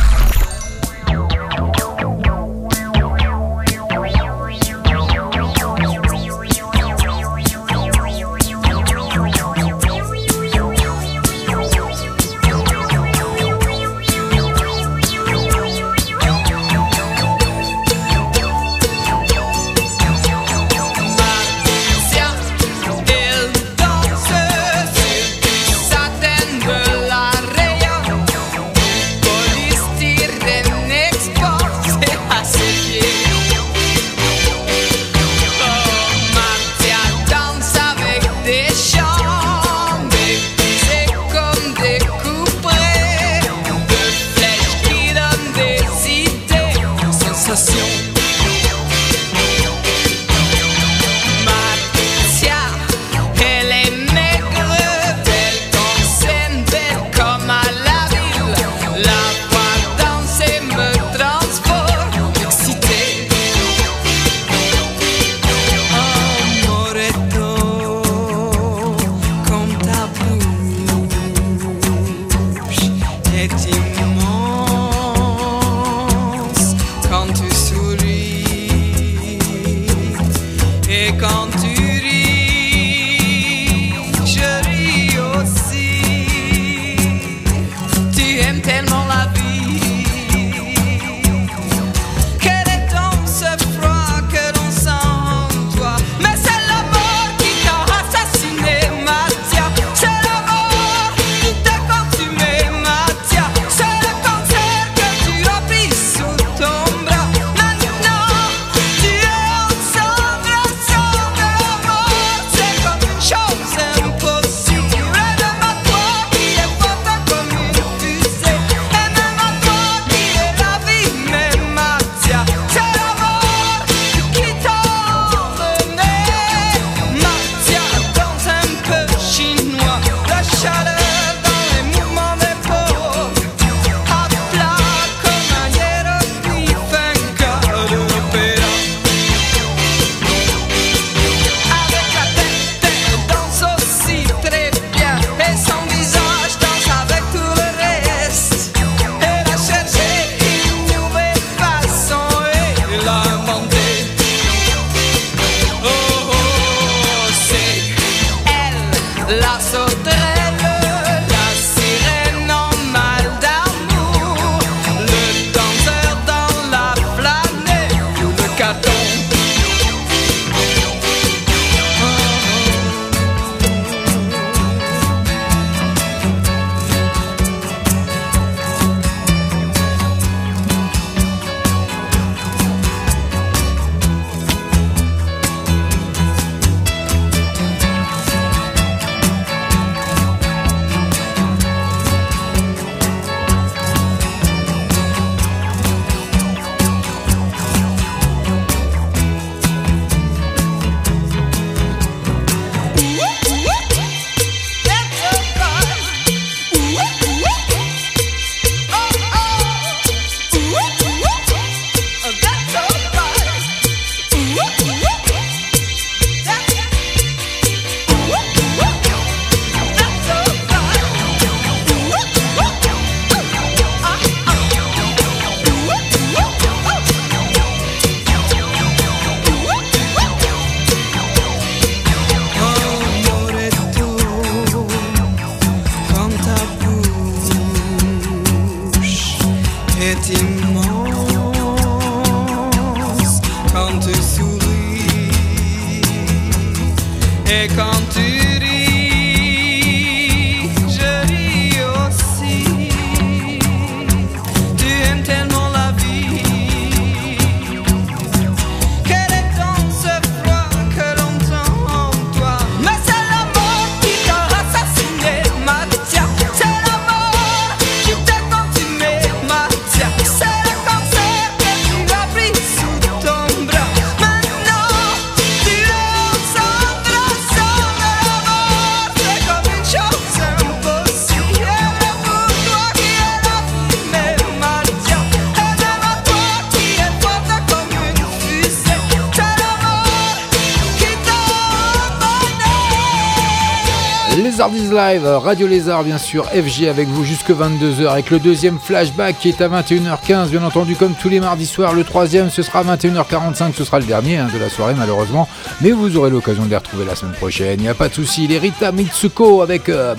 Radio Lézard bien sûr, FG avec vous jusque 22h avec le deuxième flashback qui est à 21h15 bien entendu comme tous les mardis soirs. Le troisième ce sera à 21h45, ce sera le dernier hein, de la soirée malheureusement, mais vous aurez l'occasion de les retrouver la semaine prochaine. Il n'y a pas de souci. Les Rita Mitsuko avec euh,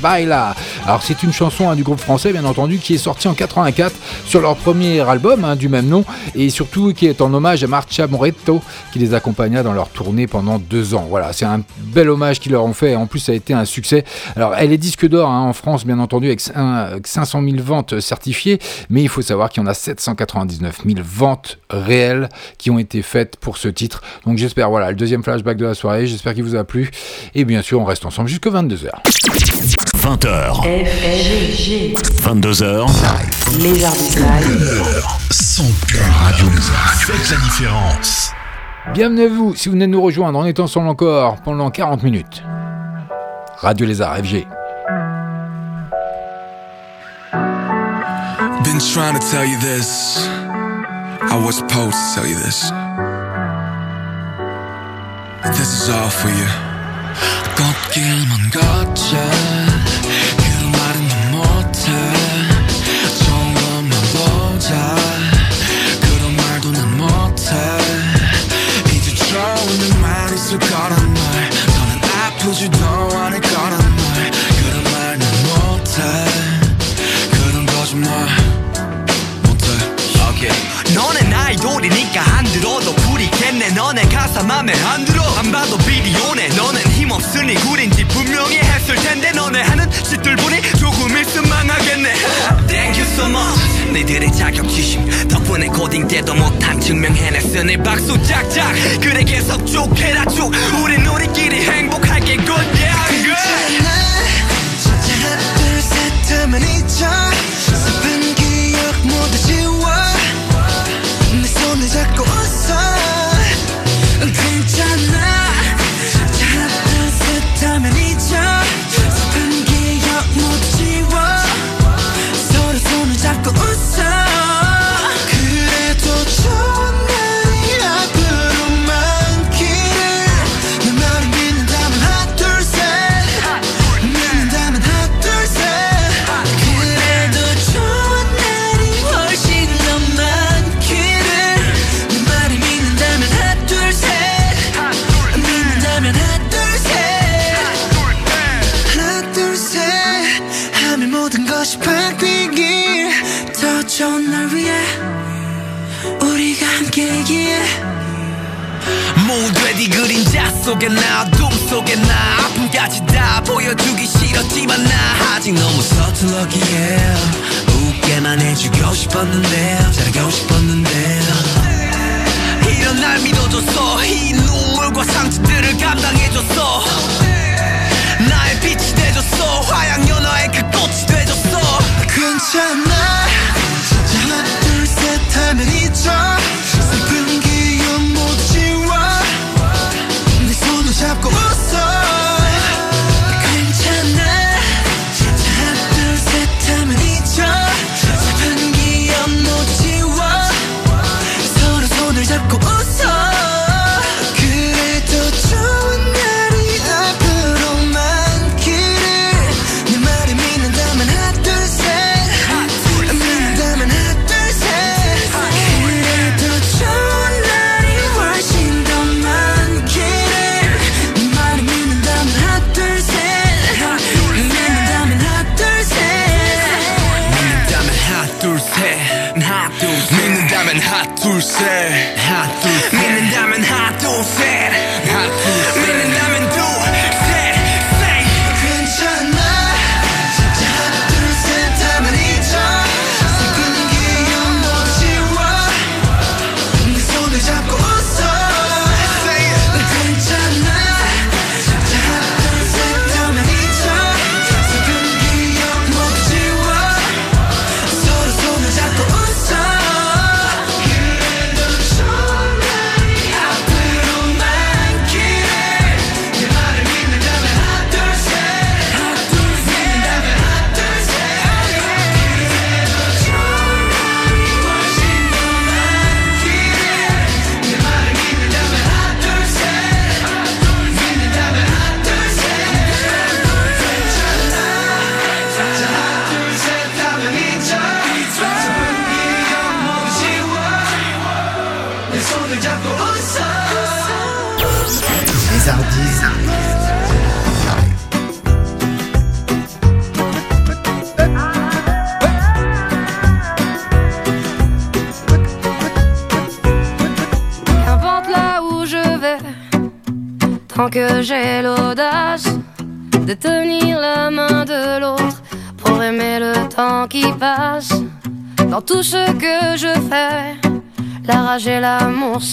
Baila. Alors c'est une chanson hein, du groupe français bien entendu qui est sortie en 84 sur leur premier album hein, du même nom et surtout qui est en hommage à Marcia Moretto qui les accompagna dans leur tournée pendant deux ans. Voilà, c'est un bel hommage qu'ils leur ont fait. En plus, ça a été un succès. Alors, elle est disque d'or hein, en France, bien entendu, avec 500 000 ventes certifiées, mais il faut savoir qu'il y en a 799 000 ventes réelles qui ont été faites pour ce titre. Donc, j'espère, voilà, le deuxième flashback de la soirée. J'espère qu'il vous a plu. Et bien sûr, on reste ensemble jusqu'à 22h. 20h, FG. 22h, Lézardise Live. Son cœur Radio Lézard. Faites la différence. Bienvenue à vous, si vous venez de nous rejoindre, on est ensemble encore pendant 40 minutes. Radio Lézard, FG. Been trying to tell you this. I was supposed to tell you this. But this is all for you. 걷길만 걷자. 그 말은 난 못해. 좋은 것만 보자. 그런 말도 난 못해. 이제 좋은 말 있을 거란 말. 너는 아프지도 않을 거란 말. 그런 말 난 못해. 그런 거짓말 못해. 너넨 아이돌이니까 부리겠네 너네 가사 맘에 안 들어. 안 봐도 비디오네. 너넨 힘없으니 구린지 분명히 했을 텐데 너네 하는 짓들 보니 조금 있으면 망하겠네. Thank you so much. 너희들의 자격지심. 덕분에 고딩 때도 못한 증명해냈으니 박수 짝짝. 그래 계속 쭉 해라 쭉. 우린 우리끼리 행복하게. Good yeah good. 진짜 잊어 슬픈 기억 모두 지워 내 손을 잡고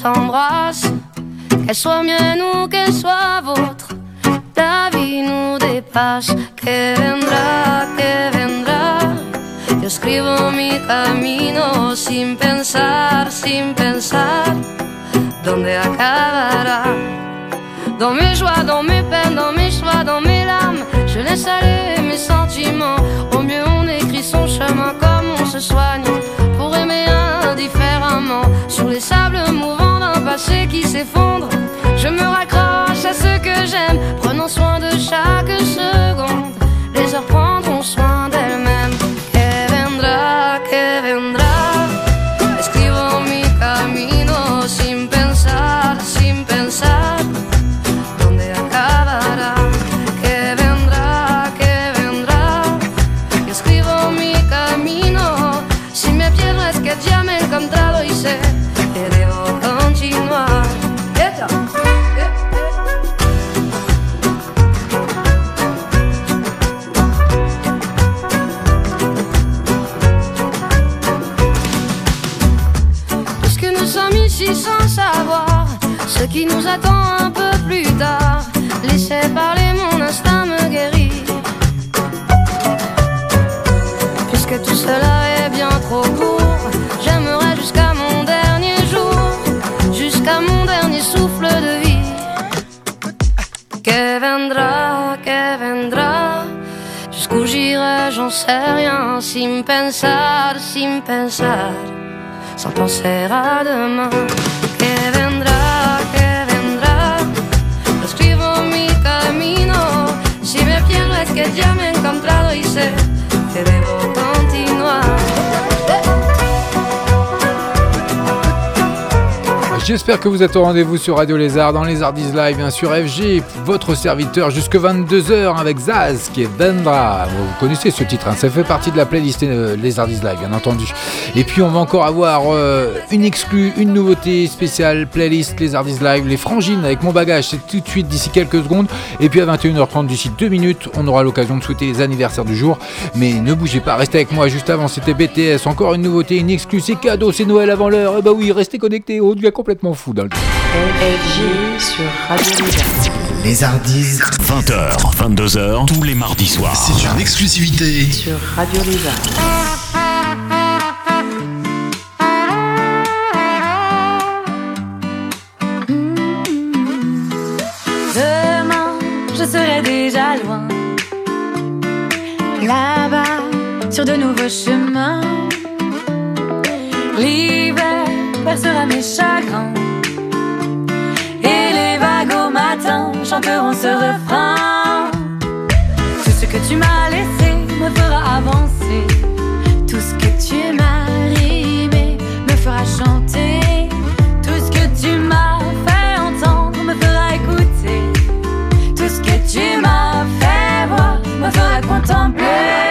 Qu'elle soit mienne ou qu'elle soit vôtre, la vie nous dépasse. Que vendrá, que vendrá. Yo escribo mi camino sin pensar, sin pensar dónde acabará? Dans mes joies, dans mes peines, dans mes choix, dans mes larmes, je laisse aller mes sentiments. Au mieux, on écrit son chemin comme on se soigne passé qui s'effondre, je me raccroche nous attend un peu plus tard, laissez parler mon instinct me guérit. Puisque tout cela est bien trop court, j'aimerais jusqu'à mon dernier jour, jusqu'à mon dernier souffle de vie. Que vendrá, que vendrá. Jusqu'où j'irai, j'en sais rien, sin pensar, sin pensar sans penser à demain. Que vendrá, que ya me he encontrado y sé que debo J'espère que vous êtes au rendez-vous sur Radio Lézard, dans les Ardis Live, bien sûr FG, votre serviteur jusque 22h avec Zaz qui est Vendra. Vous connaissez ce titre, hein, ça fait partie de la playlist euh, Les Ardis Live, bien entendu. Et puis on va encore avoir euh, une exclue, une nouveauté spéciale, playlist Les Ardis Live, les frangines avec mon bagage, c'est tout de suite d'ici quelques secondes. Et puis à 21h30, d'ici 2 minutes, on aura l'occasion de souhaiter les anniversaires du jour. Mais ne bougez pas, restez avec moi. Juste avant, c'était BTS, encore une nouveauté, une exclue, c'est cadeau, c'est Noël avant l'heure. Et bah oui, restez connectés, on devient complètement fou dans le sur Radio. Les Ardis. 20h, 22h, tous les mardis soirs. C'est une exclusivité Sur Radio Lézard. Demain, je serai déjà loin. Là-bas, sur de nouveaux chemins. L'hiver percera mes chagrins. Et les vagues au matin chanteront ce refrain. Tout ce que tu m'as laissé me fera avancer. Tout ce que tu m'as rimé me fera chanter. Tout ce que tu m'as fait entendre me fera écouter. Tout ce que tu m'as fait voir me fera contempler.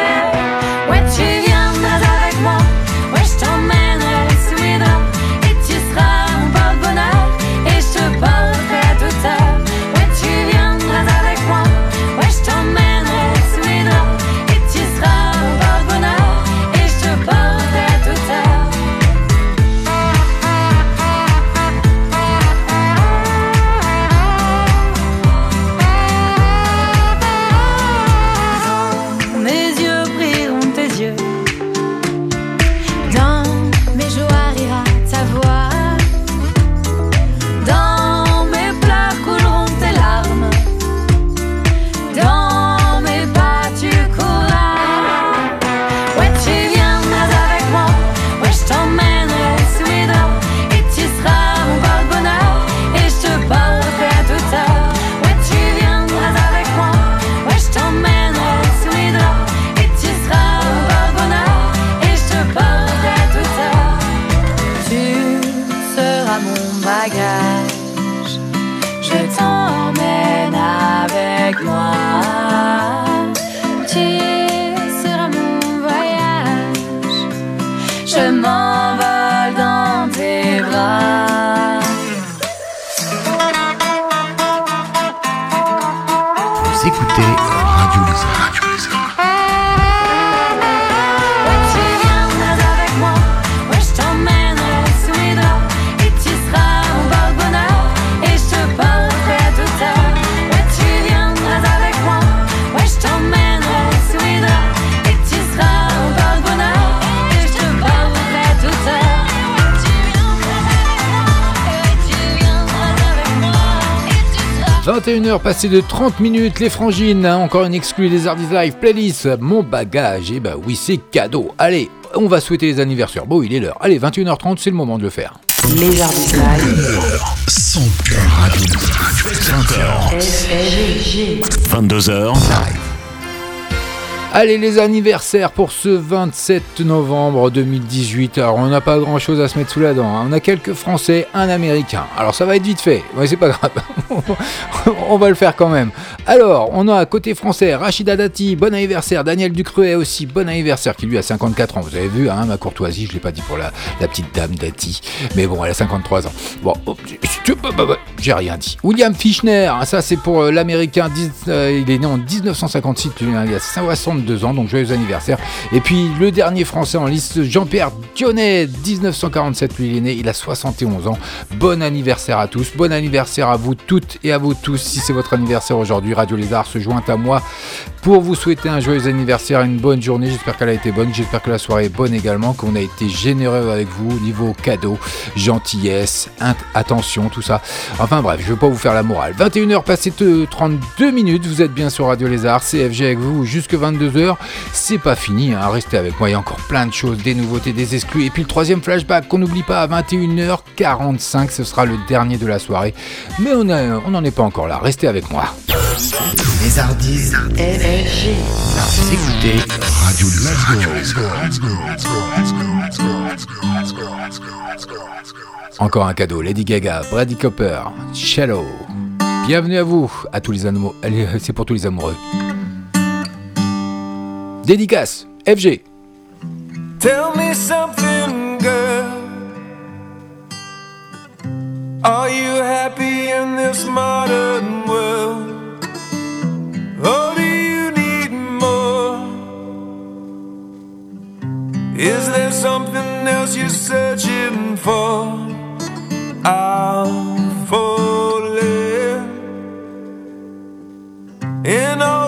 21h passé de 30 minutes, les frangines, hein, encore une exclue des Hardis Live playlist, mon bagage, et bah oui c'est cadeau. Allez, on va souhaiter les anniversaires. Bon, il est l'heure. Allez, 21h30, c'est le moment de le faire. Les Live. Son cœur radio. 20h. 22h. Allez les anniversaires pour ce 27 novembre 2018. Alors on n'a pas grand chose à se mettre sous la dent. hein. On a quelques Français, un Américain. Alors ça va être vite fait, mais c'est pas grave. on va le faire quand même. Alors on a côté français Rachida Dati, bon anniversaire. Daniel Ducruet aussi, bon anniversaire qui lui a 54 ans. Vous avez vu hein, ma courtoisie, je l'ai pas dit pour la, petite dame Dati, mais bon elle a 53 ans. Bon, j'ai rien dit. William Fischner, hein, ça c'est pour euh, l'américain. euh, il est né en 1956, lui, hein, il a 62 ans, donc joyeux anniversaire. Et puis le dernier français en liste, Jean-Pierre Dionnet, 1947, lui il est né, il a 71 ans. Bon anniversaire à tous, bon anniversaire à vous toutes et à vous tous. Si c'est votre anniversaire aujourd'hui, Radio Lézard se joint à moi pour vous souhaiter un joyeux anniversaire, une bonne journée. J'espère qu'elle a été bonne, j'espère que la soirée est bonne également, qu'on a été généreux avec vous au niveau cadeau, gentillesse, attention, tout ça. Enfin bref, je ne vais pas vous faire la morale. 21h passé de 32 minutes, vous êtes bien sur Radio Lézard, CFG avec vous jusque heures. C'est pas fini, hein. restez avec moi, il y a encore plein de choses, des nouveautés, des exclus. Et puis le troisième flashback qu'on n'oublie pas à 21h45, ce sera le dernier de la soirée. Mais on n'en on est pas encore là, restez avec moi. Les Encore un cadeau, Lady Gaga, Brady Copper, Shallow. Bienvenue à vous, à tous les animaux. Euh, c'est pour tous les amoureux. Dédicace, FG. Tell me something, girl. Are you happy in this modern world? Or do you need more? Is there something else you're searching for? I'm falling. In all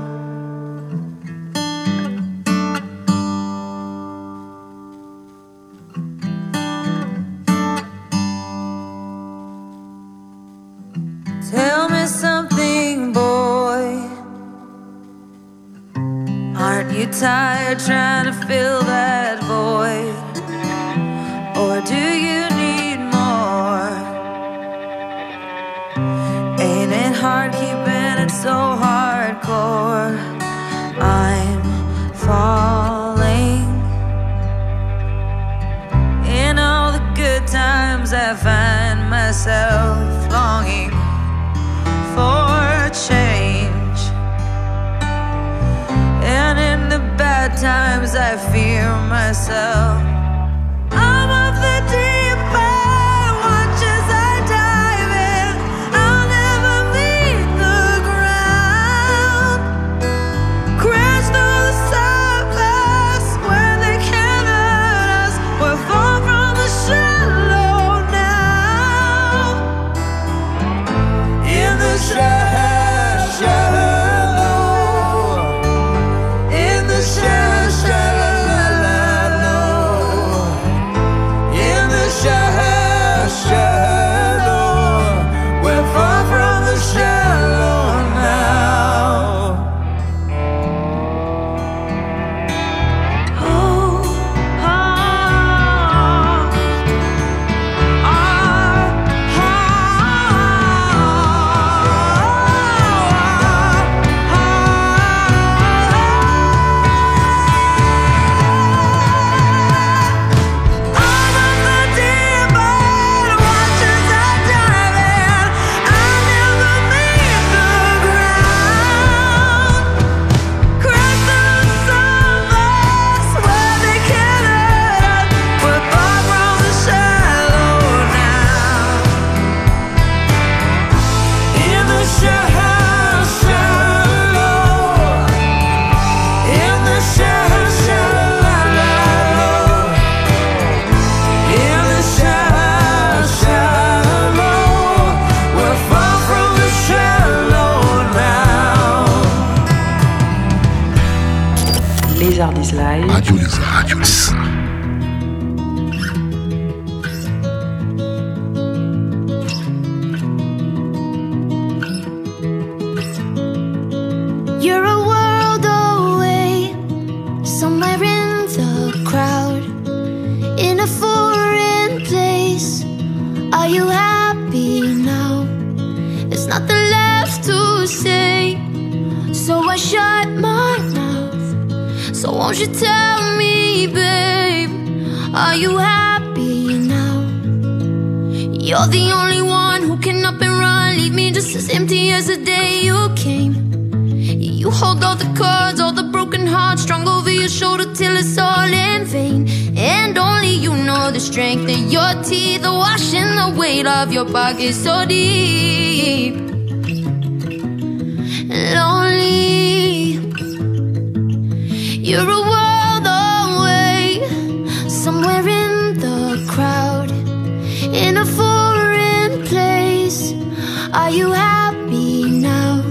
you happy now?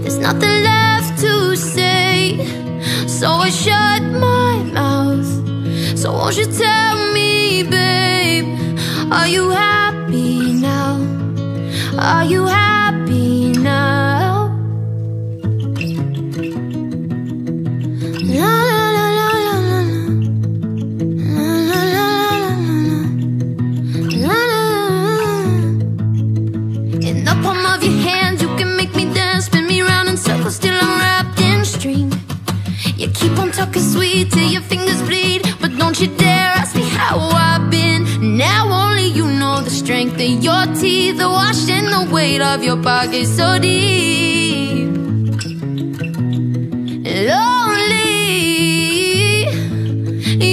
There's nothing left to say, so I shut my mouth. So won't you tell me, babe? Are you happy now? Are you happy? your teeth are washing the weight of your pockets so deep. Lonely,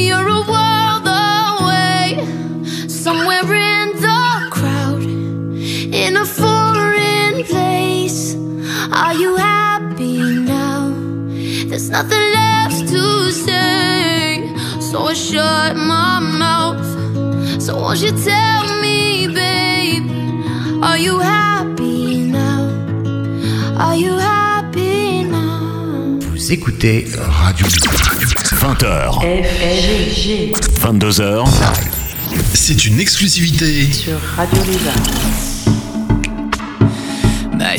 you're a world away, somewhere in the crowd, in a foreign place. Are you happy now? There's nothing left to say, so I shut my mouth. So won't you tell me? sleep. Are you happy now? Are you happy now? Vous écoutez Radio 20h. FG. 22h. C'est une exclusivité sur Radio Léva. My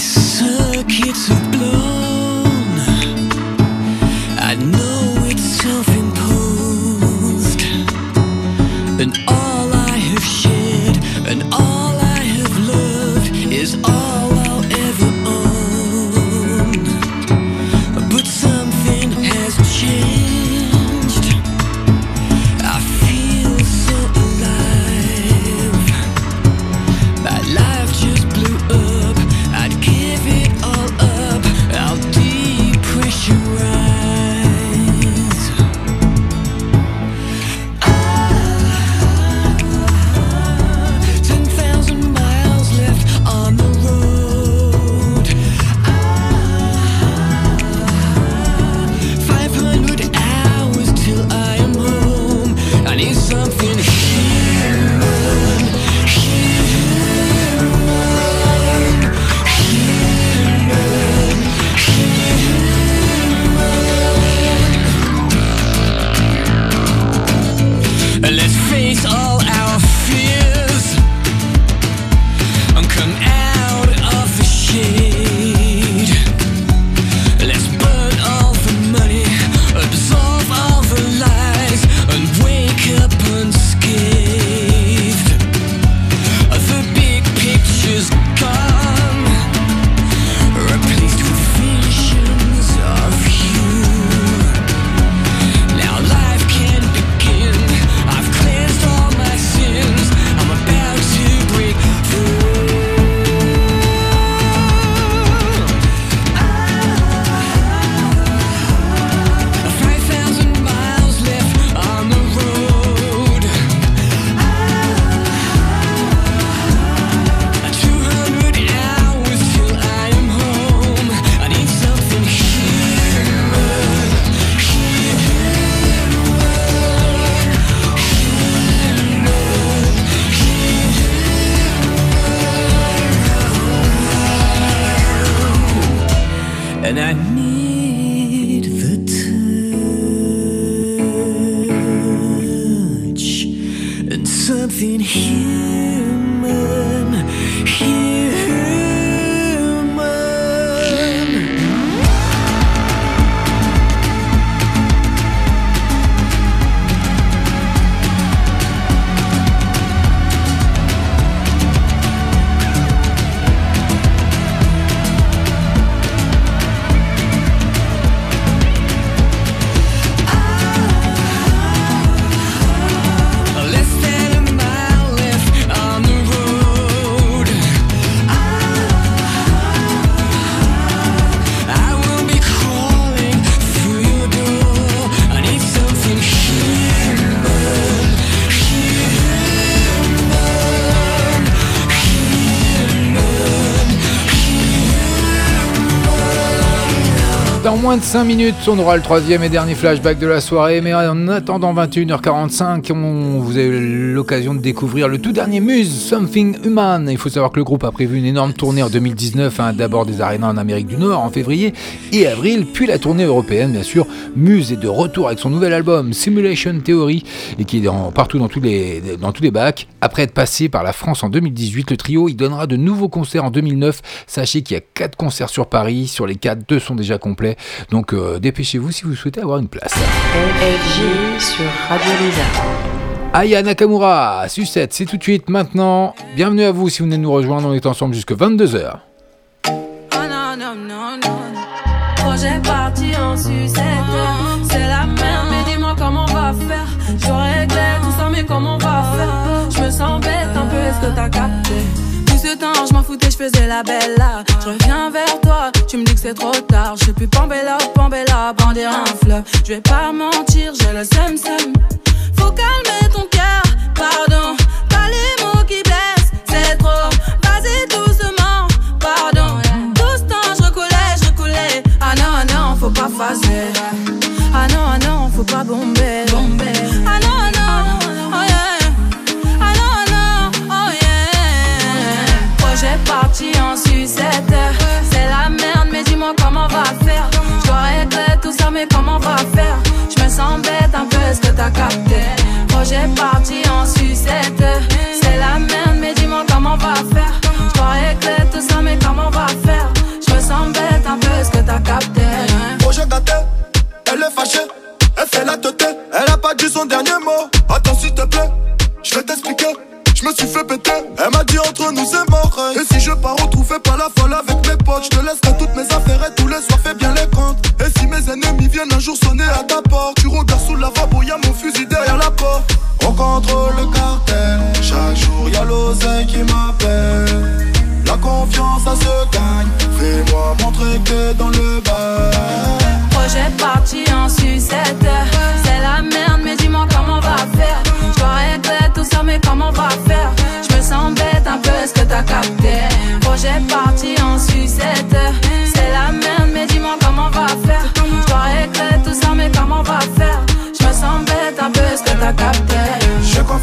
and I moins de 5 minutes, on aura le troisième et dernier flashback de la soirée. Mais en attendant 21h45, on, vous avez l'occasion de découvrir le tout dernier Muse, Something Human. Il faut savoir que le groupe a prévu une énorme tournée en 2019, hein, d'abord des arénas en Amérique du Nord en février et avril, puis la tournée européenne, bien sûr. Muse est de retour avec son nouvel album Simulation Theory et qui est partout dans tous, les, dans tous les bacs. Après être passé par la France en 2018, le trio y donnera de nouveaux concerts en 2009. Sachez qu'il y a 4 concerts sur Paris. Sur les 4, 2 sont déjà complets. Donc euh, dépêchez-vous si vous souhaitez avoir une place. FG sur Radio Lézard. Aya Nakamura, Sucette, c'est tout de suite maintenant. Bienvenue à vous si vous venez de nous rejoindre. On est ensemble jusque 22h. Oh non, non, non, non. Projet parti en sucette. C'est la merde, mais dis-moi comment on va faire. Je réglé tout ça, mais comment on va faire? Je me sens bête un peu, est-ce que t'as capté? Je m'en foutais, je faisais la belle là. Je reviens vers toi, tu me dis que c'est trop tard. Je plus Pambella, Pambella, bander un flop. Je vais pas mentir, j'ai le seum seum. Faut calmer ton cœur, pardon. Pas les mots qui blessent, c'est trop. Vas-y doucement, pardon. Tout ce temps, je recoulais, je recoulais. Ah non, ah non, faut pas phaser. Ah non, ah non, faut pas bomber. Je me sens bête un peu, est-ce que t'as capté Projet parti en sucette. C'est la merde, mais dis-moi comment on va faire. Je dois régler tout ça, mais comment on va faire? Je me sens bête un peu, est-ce que t'as capté Projet gâté, elle est fâchée, elle fait la tête, elle a pas dit son dernier mot. Attends s'il te plaît, je vais t'expliquer. Je me suis fait péter, elle m'a dit entre nous c'est mort. Et si je pars retrouver pas la folle avec mes potes, je te laisserai toutes mes affaires et tous les un jour sonner à ta porte, tu regardes sous la lavabo, y'a mon fusil derrière la porte. On contrôle le cartel, chaque jour y'a l'oseille qui m'appelle. La confiance ça se gagne, fais-moi montrer que dans le bas.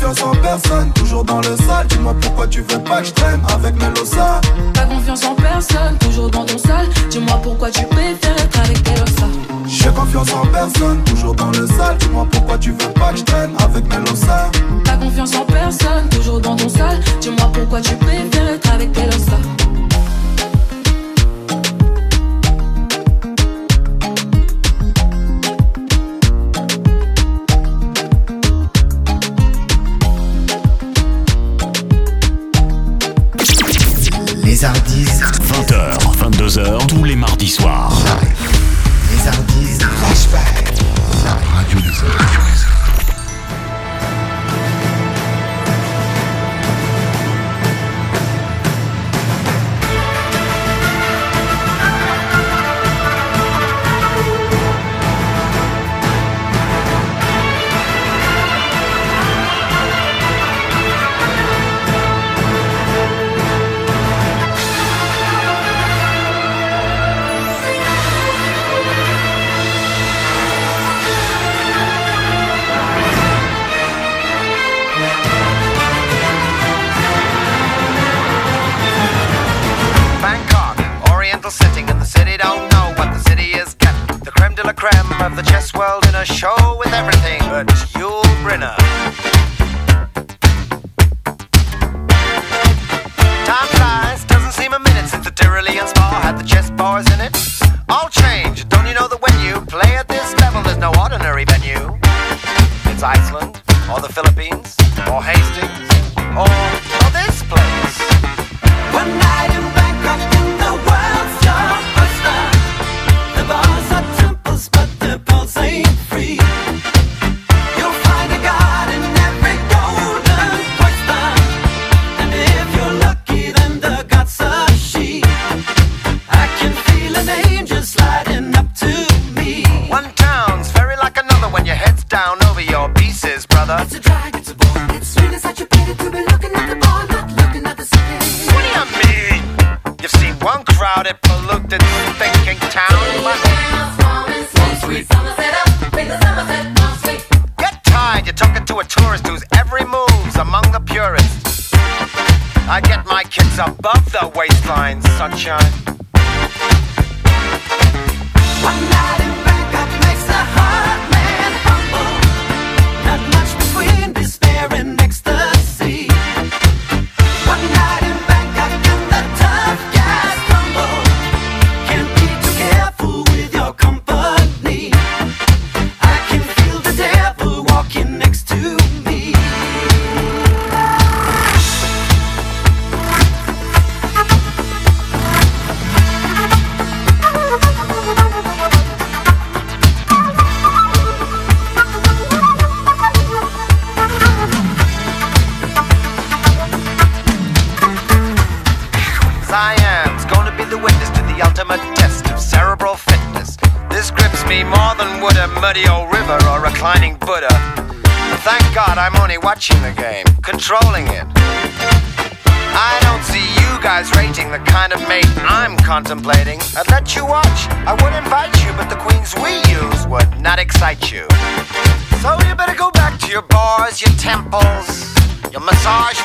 Confiance en personne, toujours dans le sale. Dis-moi pourquoi tu veux pas que je traîne avec Melosa?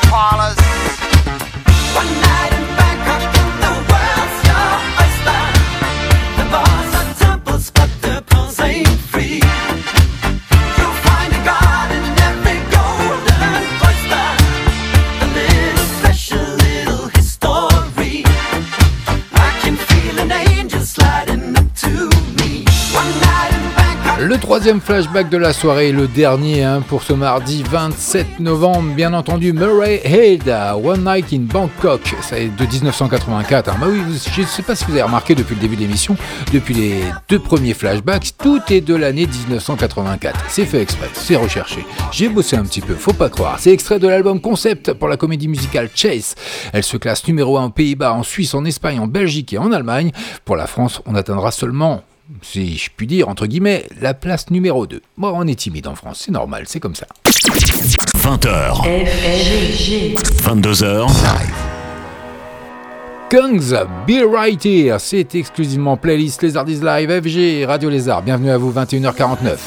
Parlors. One night troisième flashback de la soirée, le dernier hein, pour ce mardi 27 novembre, bien entendu Murray Head, One Night in Bangkok, ça est de 1984. hein. Bah oui, je ne sais pas si vous avez remarqué depuis le début de l'émission, depuis les deux premiers flashbacks, tout est de l'année 1984. C'est fait exprès, c'est recherché. J'ai bossé un petit peu, faut pas croire. C'est extrait de l'album Concept pour la comédie musicale Chase. Elle se classe numéro 1 aux Pays-Bas, en Suisse, en Espagne, en Belgique et en Allemagne. Pour la France, on atteindra seulement si je puis dire, entre guillemets, la place numéro 2. Bon, on est timide en France, c'est normal, c'est comme ça. 20h, 22h, Kungs, Be Right Here, c'est exclusivement playlist Lézardise Live, FG, Radio Lézard. Bienvenue à vous, 21h49.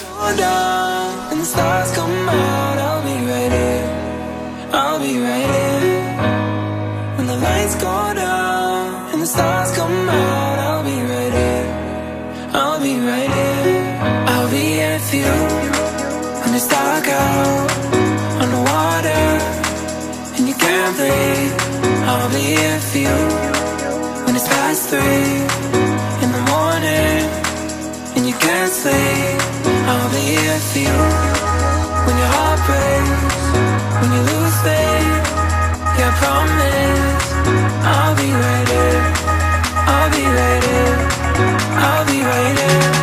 and the stars come out, I'll be right here. I'll be right here. When the lights go down and the stars come It's dark out on the water and you can't breathe, I'll be here for you. When it's past three in the morning and you can't sleep, I'll be here for you. When your heart breaks, when you lose faith, yeah, I promise, I'll be right here. I'll be right here. I'll be right here.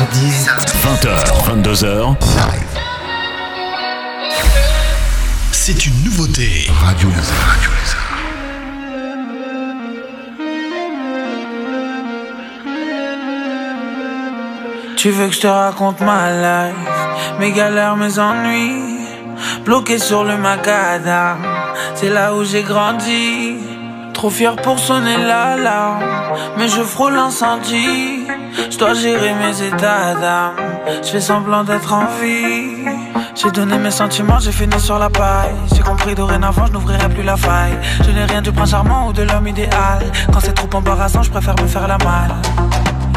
Les Hardis. 20h, 22h. C'est une nouveauté. Radio Lézard. Tu veux que je te raconte ma life, mes galères, mes ennuis, bloqué sur le macadam. C'est là où j'ai grandi, trop fier pour sonner l'alarme, mais je frôle l'incendie. Dois gérer mes états d'âme, je fais semblant d'être en vie. J'ai donné mes sentiments, j'ai fini sur la paille. J'ai compris dorénavant, je n'ouvrirai plus la faille. Je n'ai rien du prince charmant ou de l'homme idéal. Quand c'est trop embarrassant, je préfère me faire la malle.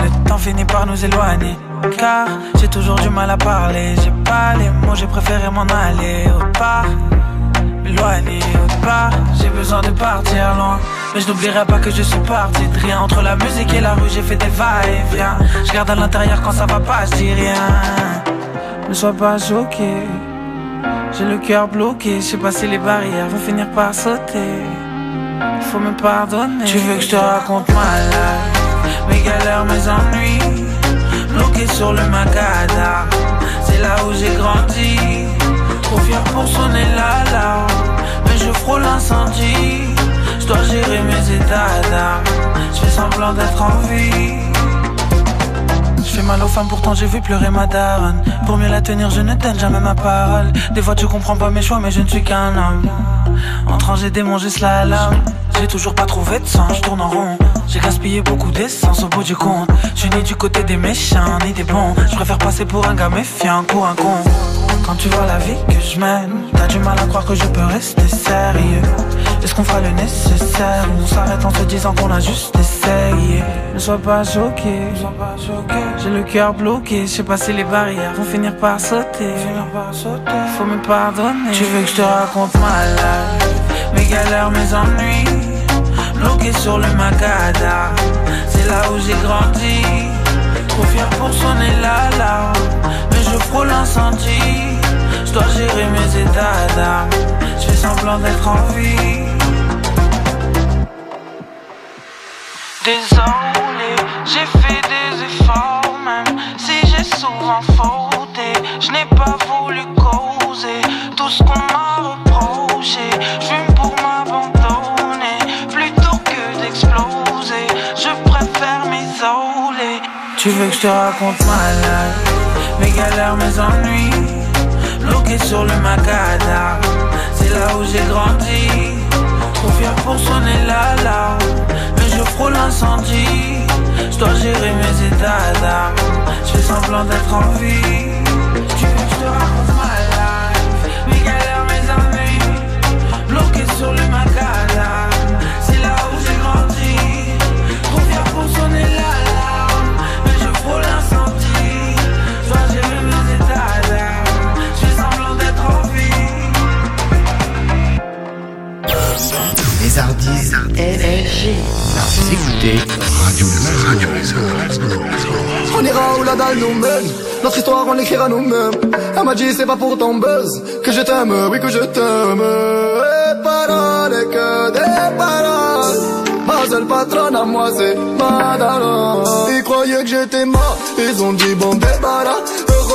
Le temps finit par nous éloigner. Car j'ai toujours du mal à parler. J'ai pas les mots, j'ai préféré m'en aller autre part. M'éloigner autre part. J'ai besoin de partir loin. Mais je n'oublierai pas que je suis parti de rien. Entre la musique et la rue, j'ai fait des va-et-vient. Je garde à l'intérieur quand ça va pas, je dis rien. Ne sois pas choqué. J'ai le cœur bloqué. Je sais pas si les barrières vont finir par sauter. Faut me pardonner. Tu veux que je te raconte ma life, mes galères, mes ennuis bloqué sur le macadam. C'est là où j'ai grandi, trop fier pour sonner l'alarme. Mais je frôle l'incendie, je dois gérer mes états d'âme. Je fais semblant d'être en vie. Je fais mal aux femmes, pourtant j'ai vu pleurer ma daronne. Pour mieux la tenir, je ne donne jamais ma parole. Des fois tu comprends pas mes choix, mais je ne suis qu'un homme. En j'ai démangé cela. J'ai toujours pas trouvé de sens, je tourne en rond. J'ai gaspillé beaucoup d'essence au bout du compte. Je suis ni du côté des méchants ni des bons. Je préfère passer pour un gars méfiant qu'un un con. Quand tu vois la vie que je mène, t'as du mal à croire que je peux rester sérieux. Est-ce qu'on fera le nécessaire ou on s'arrête en se disant qu'on a juste essayé? Ne sois pas choqué, j'ai le cœur bloqué. Je sais pas si les barrières vont finir par sauter. Faut me pardonner. Tu veux que je te raconte ma life, mes galères, mes ennuis bloqué sur le macadam. C'est là où j'ai grandi, trop fier pour sonner l'alarme. Mais je frôle l'incendie, je dois gérer mes états d'âme. Je fais semblant d'être en vie. Désolé, j'ai fait des efforts, même si j'ai souvent fauté. Je n'ai pas voulu causer tout ce qu'on m'a reproché. Je pour m'abandonner plutôt que d'exploser. Je préfère m'isoler. Tu veux que je te raconte ma life, mes galères, mes ennuis, bloqué sur le macadam. C'est là où j'ai grandi, trop fier pour sonner l'alarme je frôle l'incendie. Je dois gérer mes états d'âme. Je fais semblant d'être en vie. Tu veux que je te raconte ma life, mes galères, mes ennuis, bloqués sur le macadam. Les Hardis. Vous écoutez Radio. On ira où la dalle nous mène. Notre histoire on l'écrira nous-mêmes. Elle m'a dit c'est pas pour ton buzz Que je t'aime, oui que je t'aime. Et paroles et que des paroles. Ma seule patronne à moi c'est Madara Ils croyaient que j'étais mort. Ils ont dit bon débarras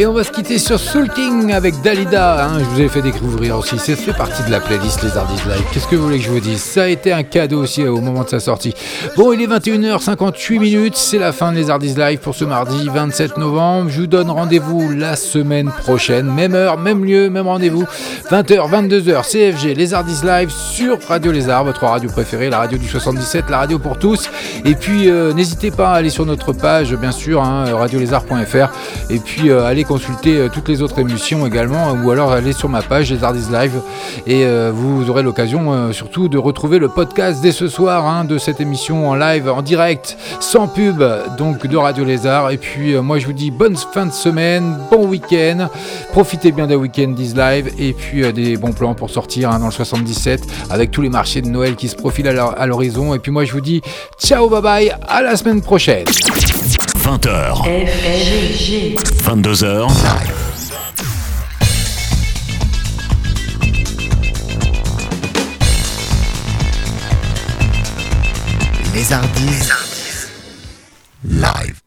Et on va se quitter sur Soul King avec Dalida. hein, je vous ai fait découvrir aussi. C'est fait partie de la playlist Les Artistes Live. Qu'est-ce que vous voulez que je vous dise? Ça a été un cadeau aussi euh, au moment de sa sortie. Bon, il est 21h58 minutes. C'est la fin de Les Live pour ce mardi 27 novembre. Je vous donne rendez-vous la semaine prochaine. Même heure, même lieu, même rendez-vous. 20h, 22h, CFG, Les Artistes Live sur Radio Lézard, votre radio préférée, la radio du 77, la radio pour tous. Et puis, euh, n'hésitez pas à aller sur notre page, bien sûr, hein. Et puis, euh, allez consulter euh, toutes les autres émissions également, ou alors allez sur ma page, Les Artistes Live. Et euh, vous aurez l'occasion, euh, surtout, de retrouver le podcast dès ce soir hein, de cette émission en live, en direct, sans pub, donc de Radio Lézard. Et puis, euh, moi, je vous dis bonne fin de semaine, bon week-end. Profitez bien des week-ends d'Is Live. Et puis, euh, des bons plans pour sortir hein, dans le 77 avec tous les marchés de Noël qui se profilent à l'hor- à l'horizon. Et puis, moi, je vous dis ciao, bye bye, à la semaine prochaine. 20h, FG. 22h, Les Ardis live.